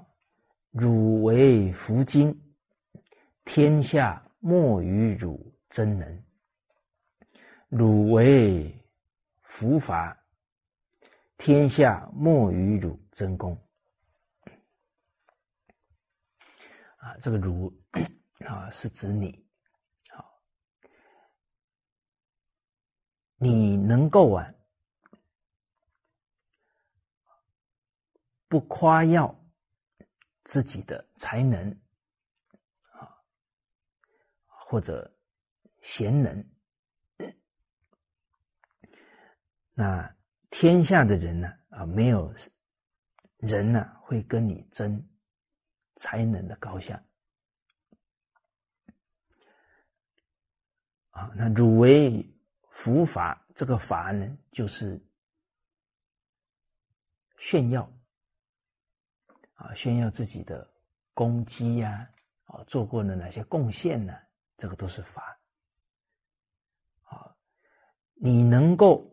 汝为福经，天下莫与汝争能；汝为福法，天下莫与汝争功。啊，这个汝。啊，是指你，好，你能够啊，不夸耀自己的才能，啊，或者贤能，那天下的人呢，啊，没有人呢会跟你争才能的高下。啊，那汝为佛法，这个法呢，就是炫耀啊，炫耀自己的功绩呀，啊，做过了哪些贡献呢？这个都是法。啊，你能够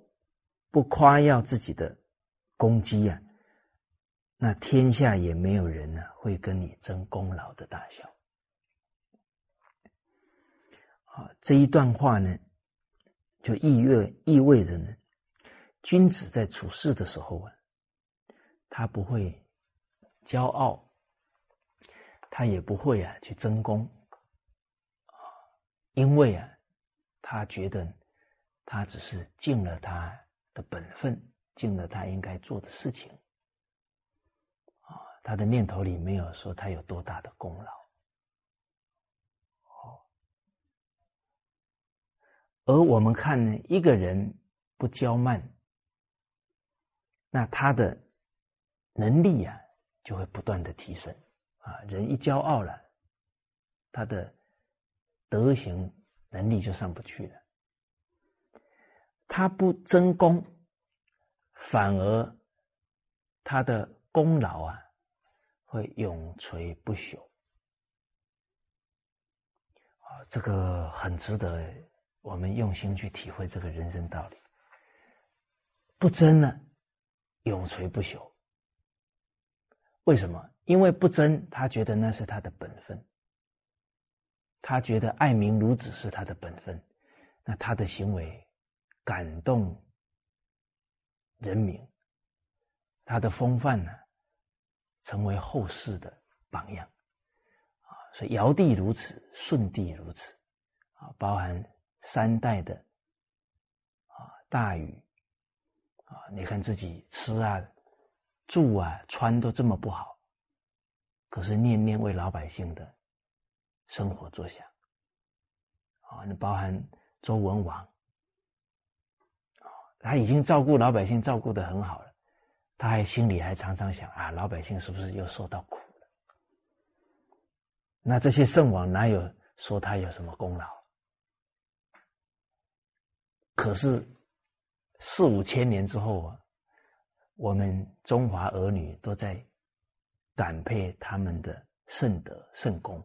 不夸耀自己的功绩呀，那天下也没有人呢会跟你争功劳的大小。啊，这一段话呢，就意味意味着呢，君子在处事的时候啊，他不会骄傲，他也不会啊去争功，因为啊，他觉得他只是尽了他的本分，尽了他应该做的事情，啊，他的念头里没有说他有多大的功劳。而我们看呢，一个人不骄慢，那他的能力呀就会不断的提升啊。人一骄傲了，他的德行能力就上不去了。他不争功，反而他的功劳啊会永垂不朽啊。这个很值得。我们用心去体会这个人生道理，不争呢，永垂不朽。为什么？因为不争，他觉得那是他的本分，他觉得爱民如子是他的本分，那他的行为感动人民，他的风范呢，成为后世的榜样。啊。所以尧帝如此，舜帝如此，啊，包含三代的啊大禹。啊，你看自己吃啊、住啊、穿都这么不好，可是念念为老百姓的生活着想，啊，你包含周文王，他已经照顾老百姓照顾的很好了，他还心里还常常想啊，老百姓是不是又受到苦了？那这些圣王哪有说他有什么功劳？可是四五千年之后啊，我们中华儿女都在感佩他们的圣德圣功。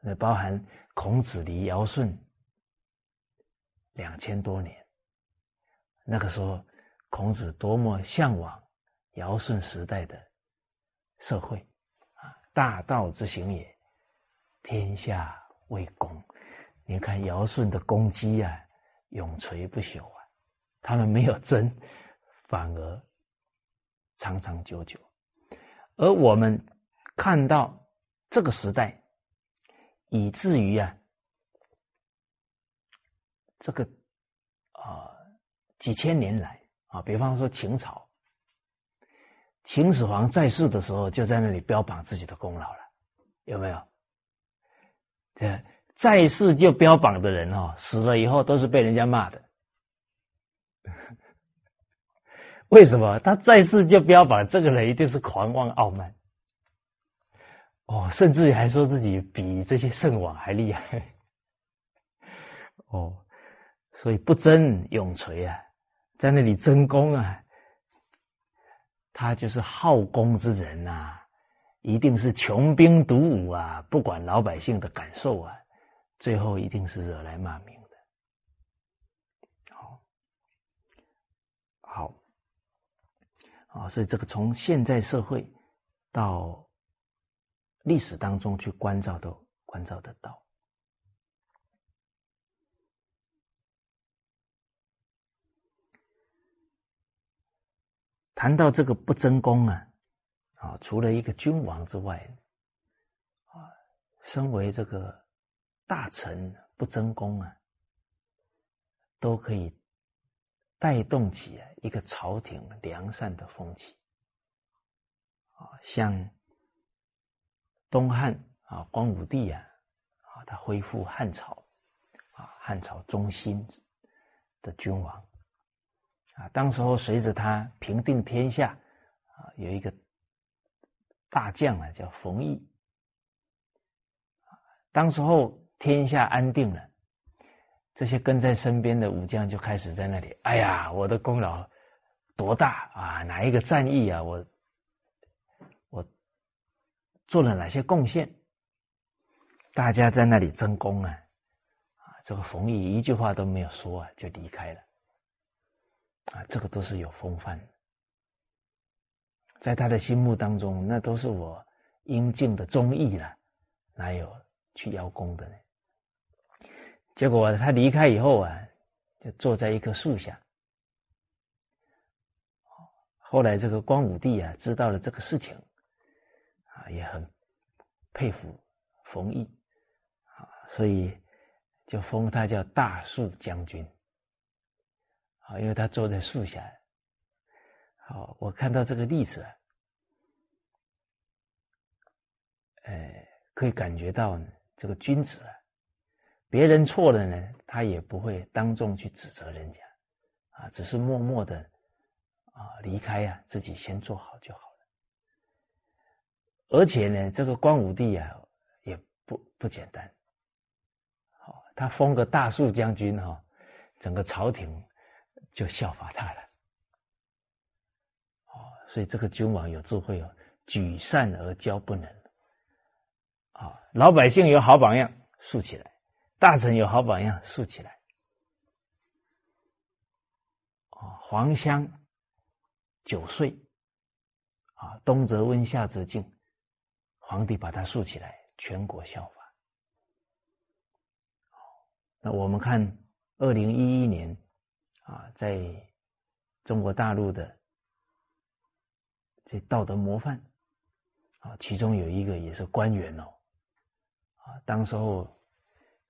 那包含孔子离尧舜两千多年，那个时候孔子多么向往尧舜时代的社会啊。大道之行也，天下为公。你看尧舜的功绩啊，永垂不朽啊。他们没有争，反而长长久久。而我们看到这个时代，以至于啊，这个啊几千年来啊，比方说秦朝。秦始皇在世的时候，就在那里标榜自己的功劳了，有没有？这在世就标榜的人哦，死了以后都是被人家骂的。为什么？他在世就标榜这个人一定是狂妄傲慢，哦，甚至于还说自己比这些圣王还厉害，哦，所以不争永垂啊，在那里争功啊。他就是好功之人呐，一定是穷兵黩武啊，不管老百姓的感受啊，最后一定是惹来骂名的。好，好，啊，所以这个从现在社会到历史当中去关照，都关照得到。谈到这个不争功啊，啊，除了一个君王之外，啊，身为这个大臣不争功啊，都可以带动起一个朝廷良善的风气。啊，像东汉啊，光武帝啊，啊，他恢复汉朝，啊，汉朝中心的君王。啊，当时候随着他平定天下，啊，有一个大将啊，叫冯异。当时候天下安定了，这些跟在身边的武将就开始在那里，哎呀，我的功劳多大啊！哪一个战役啊？我我做了哪些贡献？大家在那里争功啊！啊，这个冯异一句话都没有说啊，就离开了。啊，这个都是有风范，在他的心目当中，那都是我应尽的忠义了，哪有去邀功的呢？结果他离开以后啊，就坐在一棵树下。后来这个光武帝啊，知道了这个事情，啊，也很佩服冯异，啊，所以就封他叫大树将军。啊，因为他坐在树下。好，我看到这个例子，哎，可以感觉到这个君子啊，别人错了呢，他也不会当众去指责人家，啊，只是默默的啊离开啊，自己先做好就好了。而且呢，这个光武帝啊，也不不简单。好，他封个大树将军哈，整个朝廷。就效法他了，哦，所以这个君王有智慧哦，举善而教不能，啊，老百姓有好榜样竖起来，大臣有好榜样竖起来，啊，黄香九岁，啊，冬则温，夏则静，皇帝把他竖起来，全国效法。那我们看二零一一年。啊，在中国大陆的这道德模范，啊，其中有一个也是官员哦，啊，当时候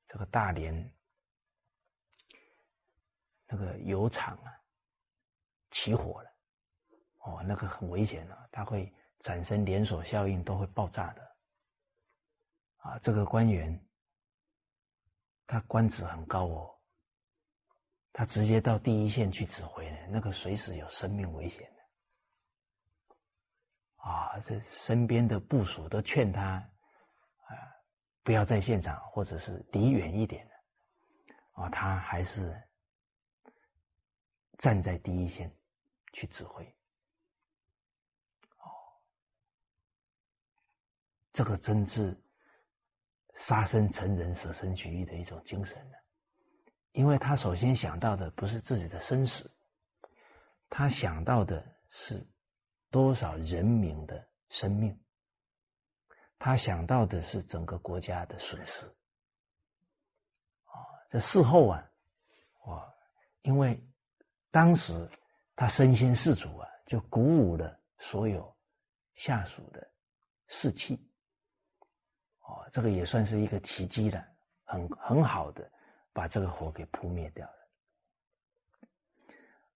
这个大连那个油厂啊起火了，哦，那个很危险的，它会产生连锁效应，都会爆炸的。啊，这个官员他官职很高哦，他直接到第一线去指挥呢，那个随时有生命危险的。啊，这身边的部署都劝他啊，不要在现场，或者是离远一点的。啊，他还是站在第一线去指挥。哦，这个真是。杀身成仁，舍身取义的一种精神呢，因为他首先想到的不是自己的生死，他想到的是多少人民的生命，他想到的是整个国家的损失。啊，这事后啊，哇，因为当时他身先士卒啊，就鼓舞了所有下属的士气。哦，这个也算是一个奇迹了，很很好的把这个火给扑灭掉了。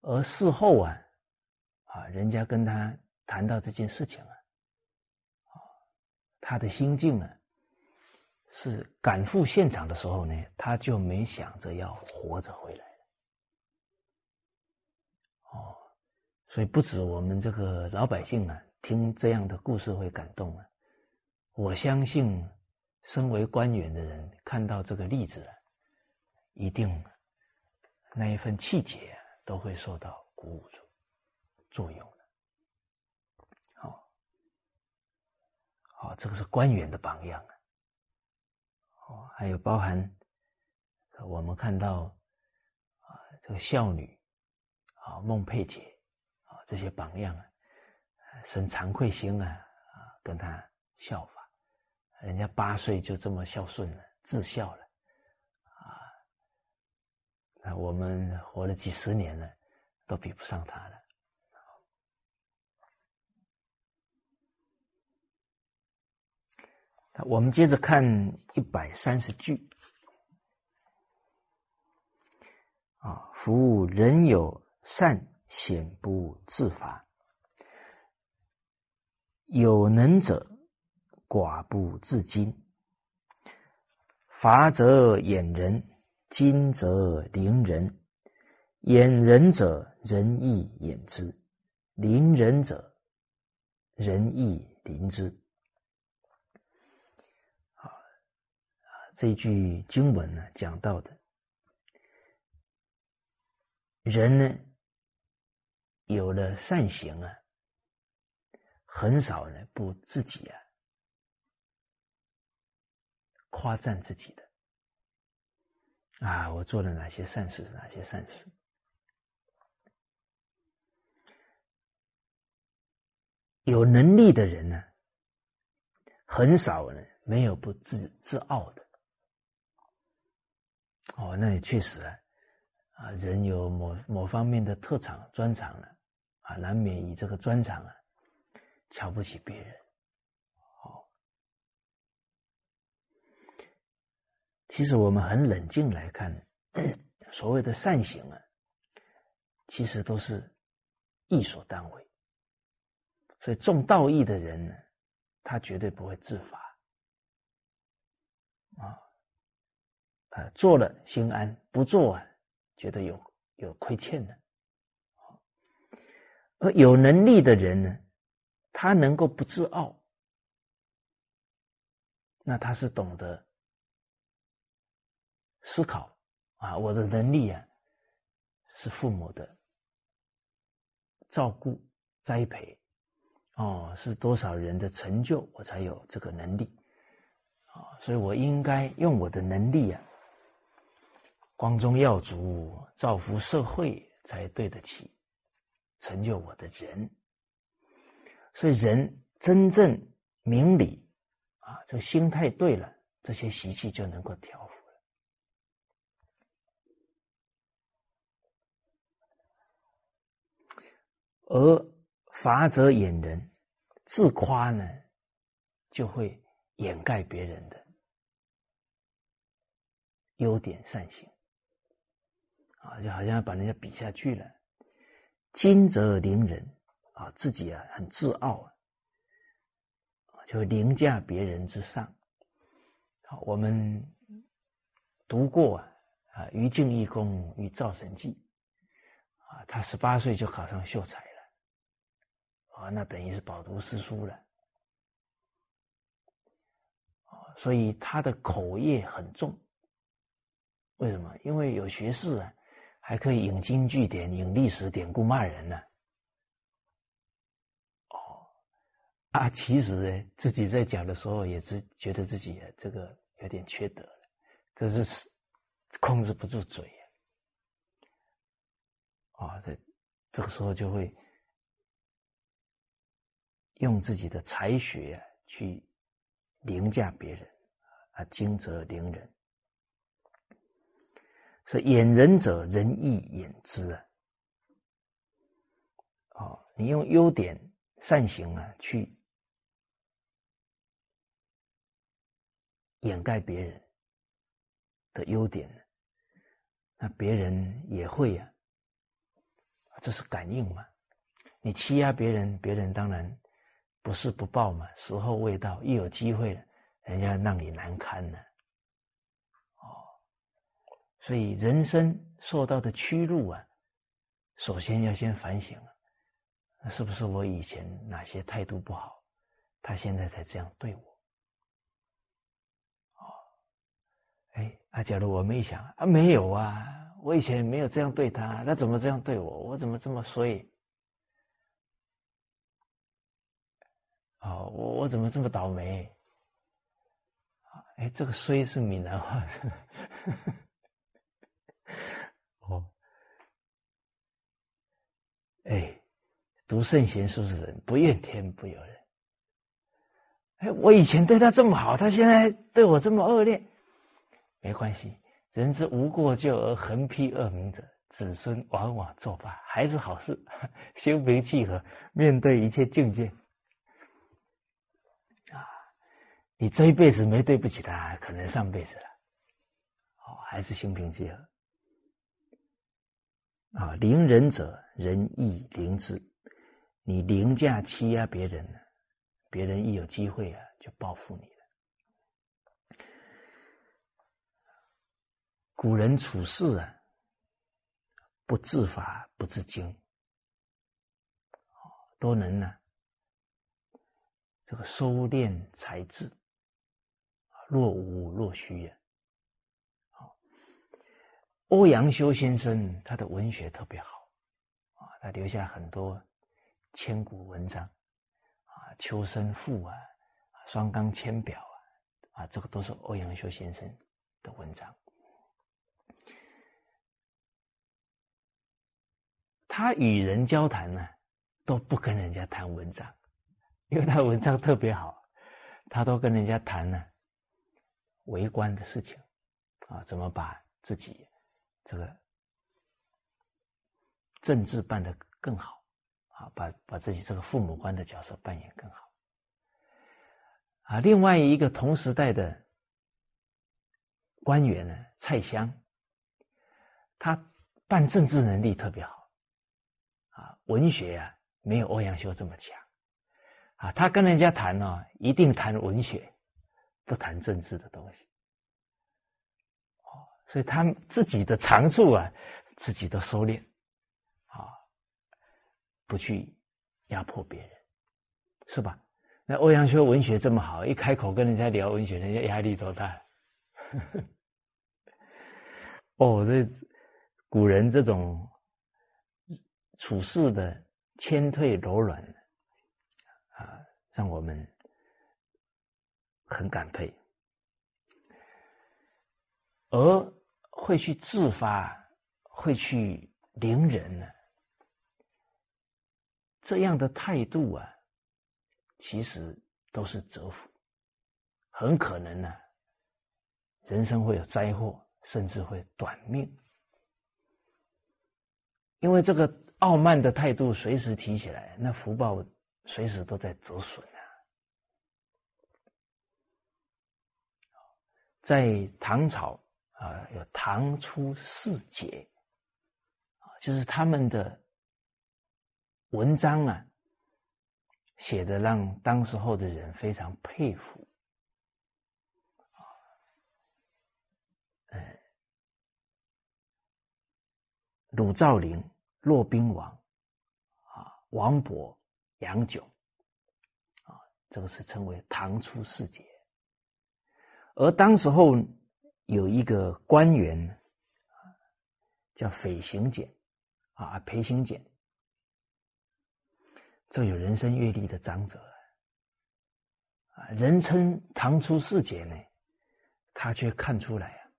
而事后啊，啊，人家跟他谈到这件事情啊，啊，他的心境呢，是赶赴现场的时候呢，他就没想着要活着回来。哦，所以不止我们这个老百姓啊，听这样的故事会感动啊，我相信。身为官员的人看到这个例子，一定那一份气节都会受到鼓舞作用的。好，好，这个是官员的榜样啊。哦，还有包含我们看到啊，这个孝女啊，孟佩姐啊，这些榜样啊，生惭愧心啊，啊，跟他效法。人家八岁就这么孝顺了，自孝了，啊我们活了几十年了，都比不上他了。我们接着看一百三十句，啊，夫人有善显不自伐，有能者。寡不自矜，罚则掩人，今则凌人。掩人者，人亦掩之；凌人者，人亦凌之。啊啊！这句经文呢，讲到的人呢，有了善行啊，很少呢不自己啊。夸赞自己的啊，我做了哪些善事？哪些善事？有能力的人呢，很少呢没有不自自傲的。哦，那也确实啊，啊，人有某某方面的特长、专长了，啊，难免以这个专长啊，瞧不起别人。其实我们很冷静来看，所谓的善行啊，其实都是义所单为。所以重道义的人呢，他绝对不会自罚啊，呃，做了心安，不做啊，觉得有有亏欠的。而有能力的人呢，他能够不自傲，那他是懂得。思考啊，我的能力啊，是父母的照顾、栽培，哦，是多少人的成就，我才有这个能力啊，所以我应该用我的能力啊，光宗耀祖、造福社会，才对得起成就我的人。所以，人真正明理啊，这个心态对了，这些习气就能够调。而罚则掩人，自夸呢，就会掩盖别人的优点善行，啊，就好像把人家比下去了。金则凌人，啊，自己啊很自傲啊，就凌驾别人之上。好，我们读过啊，啊，于敬义公与赵神记，啊，他十八岁就考上秀才，啊，那等于是饱读诗书了。所以他的口业很重，为什么？因为有学士啊，还可以引经据典、引历史典故骂人呢。哦，啊，其实呢，自己在讲的时候也只觉得自己这个有点缺德了，这是控制不住嘴啊。在这个时候就会用自己的才学去。凌驾别人，啊，惊则凌人。是掩人者，人亦掩之啊。哦，你用优点善行啊，去掩盖别人的优点，那别人也会呀。这是感应嘛？你欺压别人，别人当然。不是不报嘛？时候未到，一有机会了，人家让你难堪呢。哦，所以人生受到的屈辱啊，首先要先反省啊，是不是我以前哪些态度不好，他现在才这样对我？哦，哎，啊，假如我们一想啊，没有啊，我以前没有这样对他，他怎么这样对我？我怎么这么衰？哦，我我怎么这么倒霉？哎，这个“衰”是闽南话。哦，哎，读圣贤书的人不怨天不由人。哎，我以前对他这么好，他现在对我这么恶劣，没关系。人之无过咎而横批恶名者，子孙往往作罢，还是好事。心平气和面对一切境界。你这一辈子没对不起他，可能上辈子了，哦，还是心平气和啊！凌人者，人亦凌之。你凌驾欺压别人，别人一有机会啊，就报复你了。古人处事啊，不自法，不自经，都能呢，这个收敛才智。若无若虚呀，好，欧阳修先生他的文学特别好啊，他留下很多千古文章啊，《秋生赋》啊，《双钢千表》啊，啊，这个都是欧阳修先生的文章。他与人交谈呢，都不跟人家谈文章，因为他文章特别好，他都跟人家谈呢。为官的事情，啊，怎么把自己这个政治办得更好，啊，把把自己这个父母官的角色扮演更好，啊，另外一个同时代的官员呢，蔡襄，他办政治能力特别好，啊，文学啊没有欧阳修这么强，啊，他跟人家谈呢，一定谈文学。不谈政治的东西，哦，所以他自己的长处啊，自己都收敛，啊，不去压迫别人，是吧？那欧阳修文学这么好，一开口跟人家聊文学，人家压力多大？哦，这古人这种处事的谦退柔软啊，让我们。很感佩，而会去自发、会去凌人呢？这样的态度啊，其实都是折福，很可能呢，人生会有灾祸，甚至会短命，因为这个傲慢的态度随时提起来，那福报随时都在折损。在唐朝啊，有唐初四杰啊，就是他们的文章啊，写的让当时候的人非常佩服啊，呃，鲁兆林、骆宾王啊，王勃、杨炯啊，这个是称为唐初四杰。而当时候有一个官员叫裴行俭啊，裴行俭，这有人生阅历的长者啊，人称唐初四杰呢，他却看出来啊，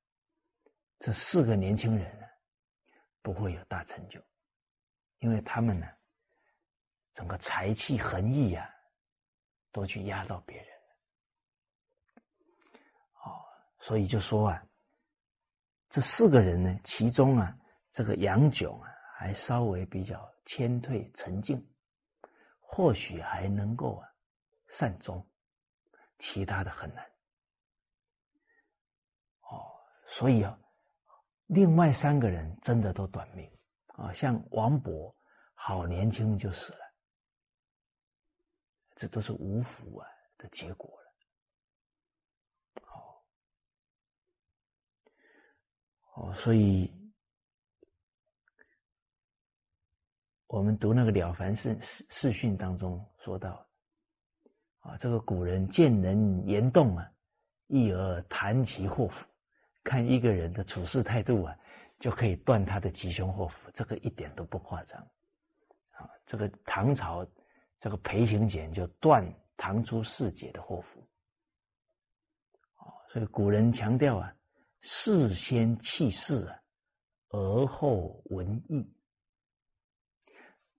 这四个年轻人呢不会有大成就，因为他们呢整个才气横溢啊，都去压到别人。所以就说啊，这四个人呢，其中啊，这个杨炯啊，还稍微比较谦退沉静，或许还能够啊善终，其他的很难。哦，所以啊，另外三个人真的都短命啊，像王勃，好年轻就死了，这都是无福啊的结果。哦，所以我们读那个《了凡四四四训》当中说到，啊，这个古人见人言动啊，一而谈其祸福，看一个人的处事态度啊，就可以断他的吉凶祸福，这个一点都不夸张。啊，这个唐朝这个裴行俭就断唐初四杰的祸福。哦，所以古人强调啊。事先弃事啊，而后闻义。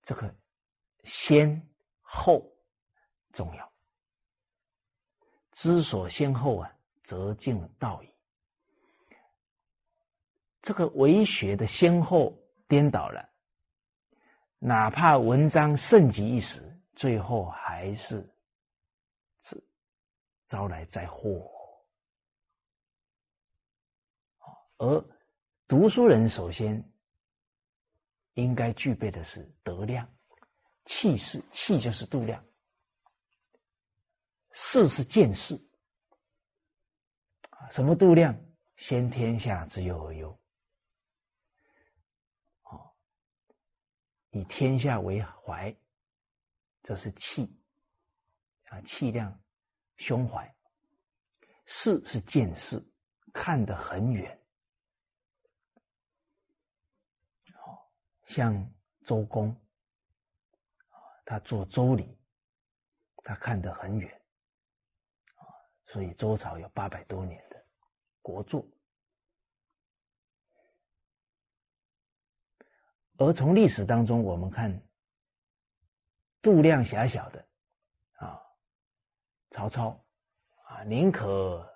这个先后重要，知所先后啊，则近道矣。这个为学的先后颠倒了，哪怕文章盛极一时，最后还是是招来灾祸。而读书人首先应该具备的是德量、气势，气就是度量，势是见识。什么度量？先天下之忧而忧。哦，以天下为怀，这是气啊，气量、胸怀。势是见识，看得很远。像周公啊，他做周礼，他看得很远啊，所以周朝有八百多年的国祚。而从历史当中，我们看度量狭小的啊，曹操啊，宁可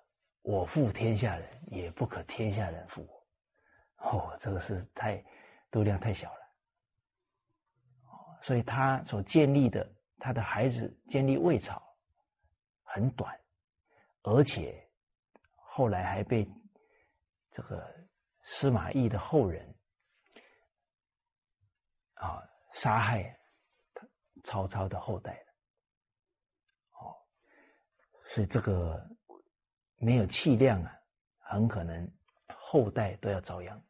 我负天下人，也不可天下人负我。哦，这个是太度量太小了。所以他所建立的他的孩子建立魏朝很短，而且后来还被这个司马懿的后人啊杀害曹操的后代。哦，所以这个没有气量啊，很可能后代都要遭殃。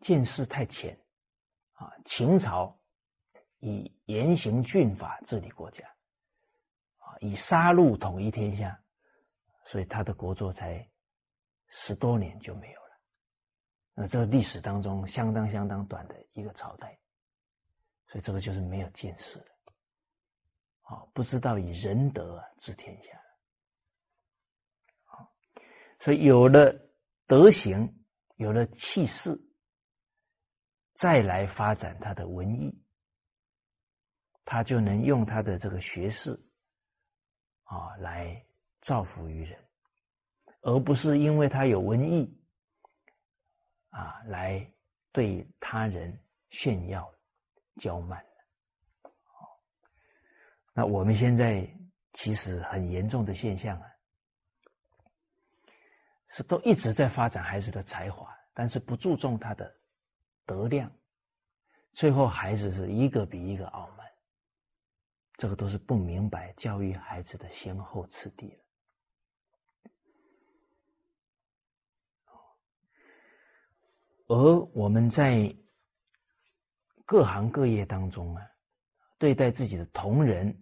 见识太浅啊，秦朝。以严刑峻法治理国家，啊，以杀戮统一天下，所以他的国祚才十多年就没有了。那这个历史当中相当相当短的一个朝代，所以这个就是没有见识了，啊，不知道以仁德治天下，所以有了德行，有了气势，再来发展他的文艺。他就能用他的这个学识啊来造福于人，而不是因为他有文艺啊来对他人炫耀骄慢。那我们现在其实很严重的现象啊，是都一直在发展孩子的才华，但是不注重他的德量，最后孩子是一个比一个傲慢。这个都是不明白教育孩子的先后次第了。而我们在各行各业当中啊，对待自己的同仁，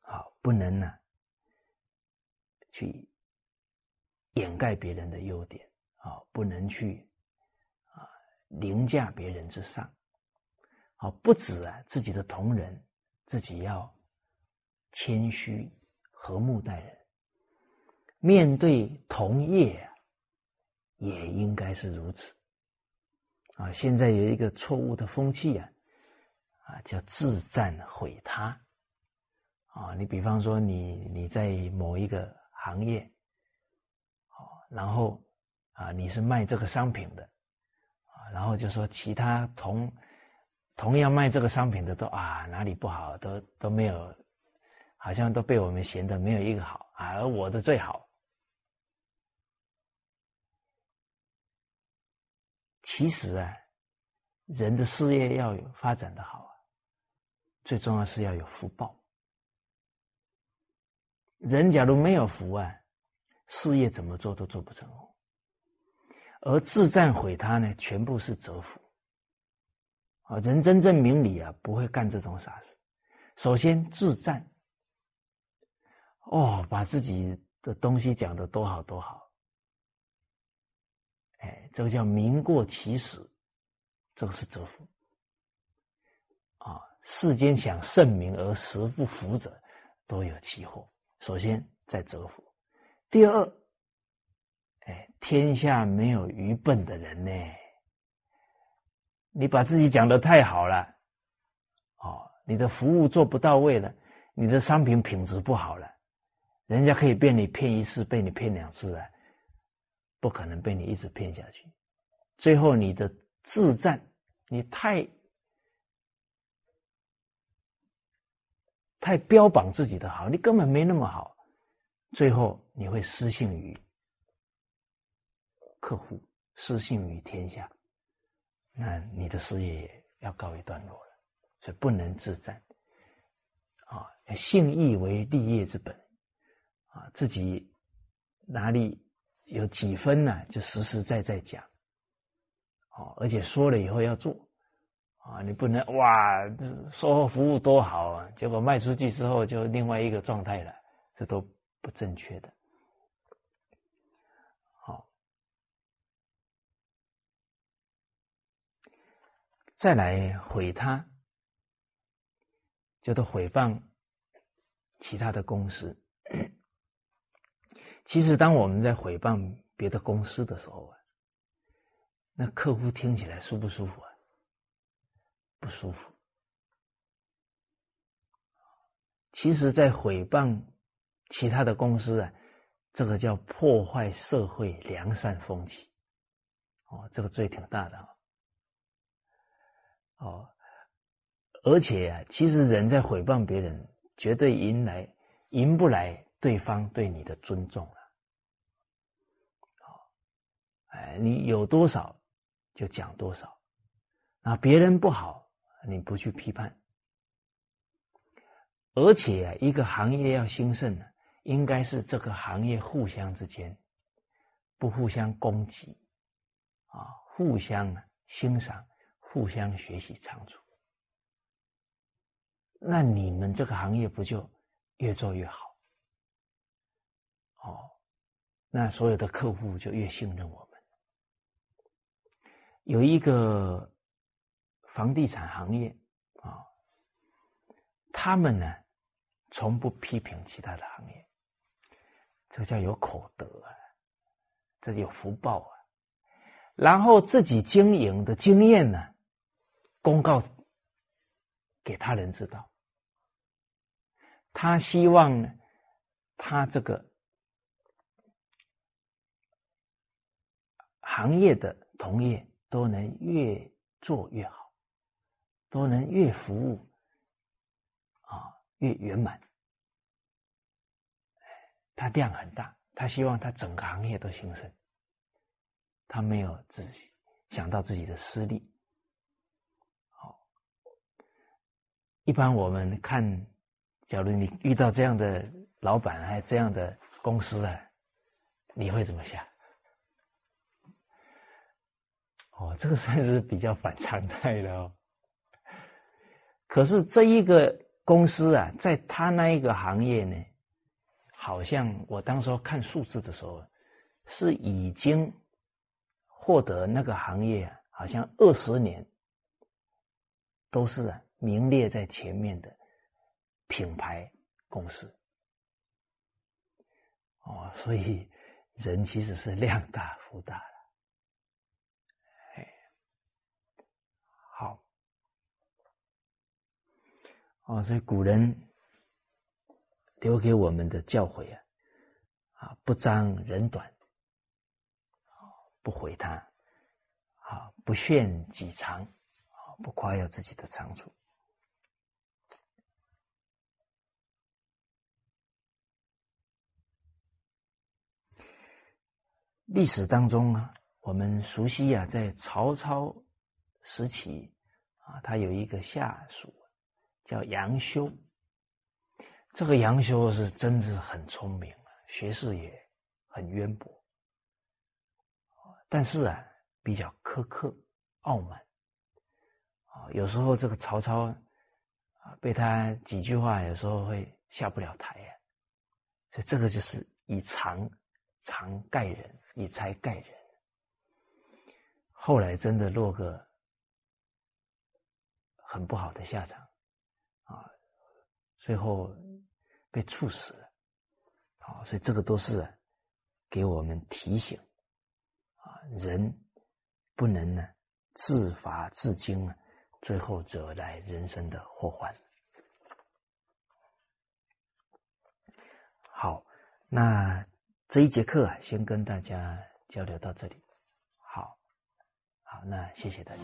啊，不能呢去掩盖别人的优点，啊，不能去啊凌驾别人之上，啊，不止啊自己的同仁。自己要谦虚、和睦待人，面对同业也应该是如此。啊，现在有一个错误的风气啊，啊，叫自赞毁他。啊，你比方说你你在某一个行业，哦，然后啊你是卖这个商品的，啊，然后就说其他同。同样卖这个商品的都啊哪里不好都都没有，好像都被我们嫌的没有一个好啊，而我的最好。其实啊，人的事业要有发展的好啊，最重要是要有福报。人假如没有福啊，事业怎么做都做不成功。而自赞毁他呢，全部是折福。啊，人真正明理啊，不会干这种傻事。首先自赞，哦，把自己的东西讲的多好多好，哎，这个叫名过其实，这个是折福。啊，世间想盛名而实不福者，都有其祸。首先在折福，第二，哎，天下没有愚笨的人呢。你把自己讲的太好了，哦，你的服务做不到位了，你的商品品质不好了，人家可以被你骗一次，被你骗两次啊，不可能被你一直骗下去。最后你的自赞，你太太标榜自己的好，你根本没那么好，最后你会失信于客户，失信于天下。那你的事业要告一段落了，所以不能自赞，啊，信义为立业之本，啊，自己哪里有几分呢，就实实在在讲，哦，而且说了以后要做，啊，你不能哇，售后服务多好啊，结果卖出去之后就另外一个状态了，这都不正确的。再来毁他，就得毁谤其他的公司。其实，当我们在毁谤别的公司的时候啊，那客户听起来舒不舒服啊？不舒服。其实，在毁谤其他的公司啊，这个叫破坏社会良善风气。哦，这个罪挺大的啊。哦，而且啊，其实人在诽谤别人，绝对迎来赢不来对方对你的尊重了。哎，你有多少就讲多少，啊，别人不好你不去批判，而且一个行业要兴盛呢，应该是这个行业互相之间不互相攻击，啊，互相欣赏。互相学习长处，那你们这个行业不就越做越好？哦，那所有的客户就越信任我们。有一个房地产行业啊，他们呢从不批评其他的行业，这叫有口德啊，这有福报啊。然后自己经营的经验呢？公告给他人知道，他希望呢，他这个行业的同业都能越做越好，都能越服务啊越圆满。他量很大，他希望他整个行业都兴盛，他没有自己想到自己的私利。一般我们看，假如你遇到这样的老板，还这样的公司啊，你会怎么想？哦，这个算是比较反常态的哦。可是这一个公司啊，在他那一个行业呢？好像我当时候看数字的时候，是已经获得那个行业啊好像二十年都是啊名列在前面的品牌公司。哦，所以人其实是量大福大的。哎，好，哦，所以古人。留给我们的教诲啊，啊，不张人短，不毁他，啊，不炫己长，啊，不夸耀自己的长处。历史当中啊，我们熟悉啊，在曹操时期啊，他有一个下属叫杨修。这个杨修是真是很聪明学识也很渊博，但是啊，比较苛刻、傲慢，啊，有时候这个曹操啊，被他几句话，有时候会下不了台呀，所以这个就是以长常盖人，以才盖人，后来真的落个很不好的下场，啊，最后。被处死了，啊，所以这个都是给我们提醒，啊，人不能呢自罚自惊啊，最后惹来人生的祸患。好，那这一节课啊，先跟大家交流到这里。好，好，那谢谢大家。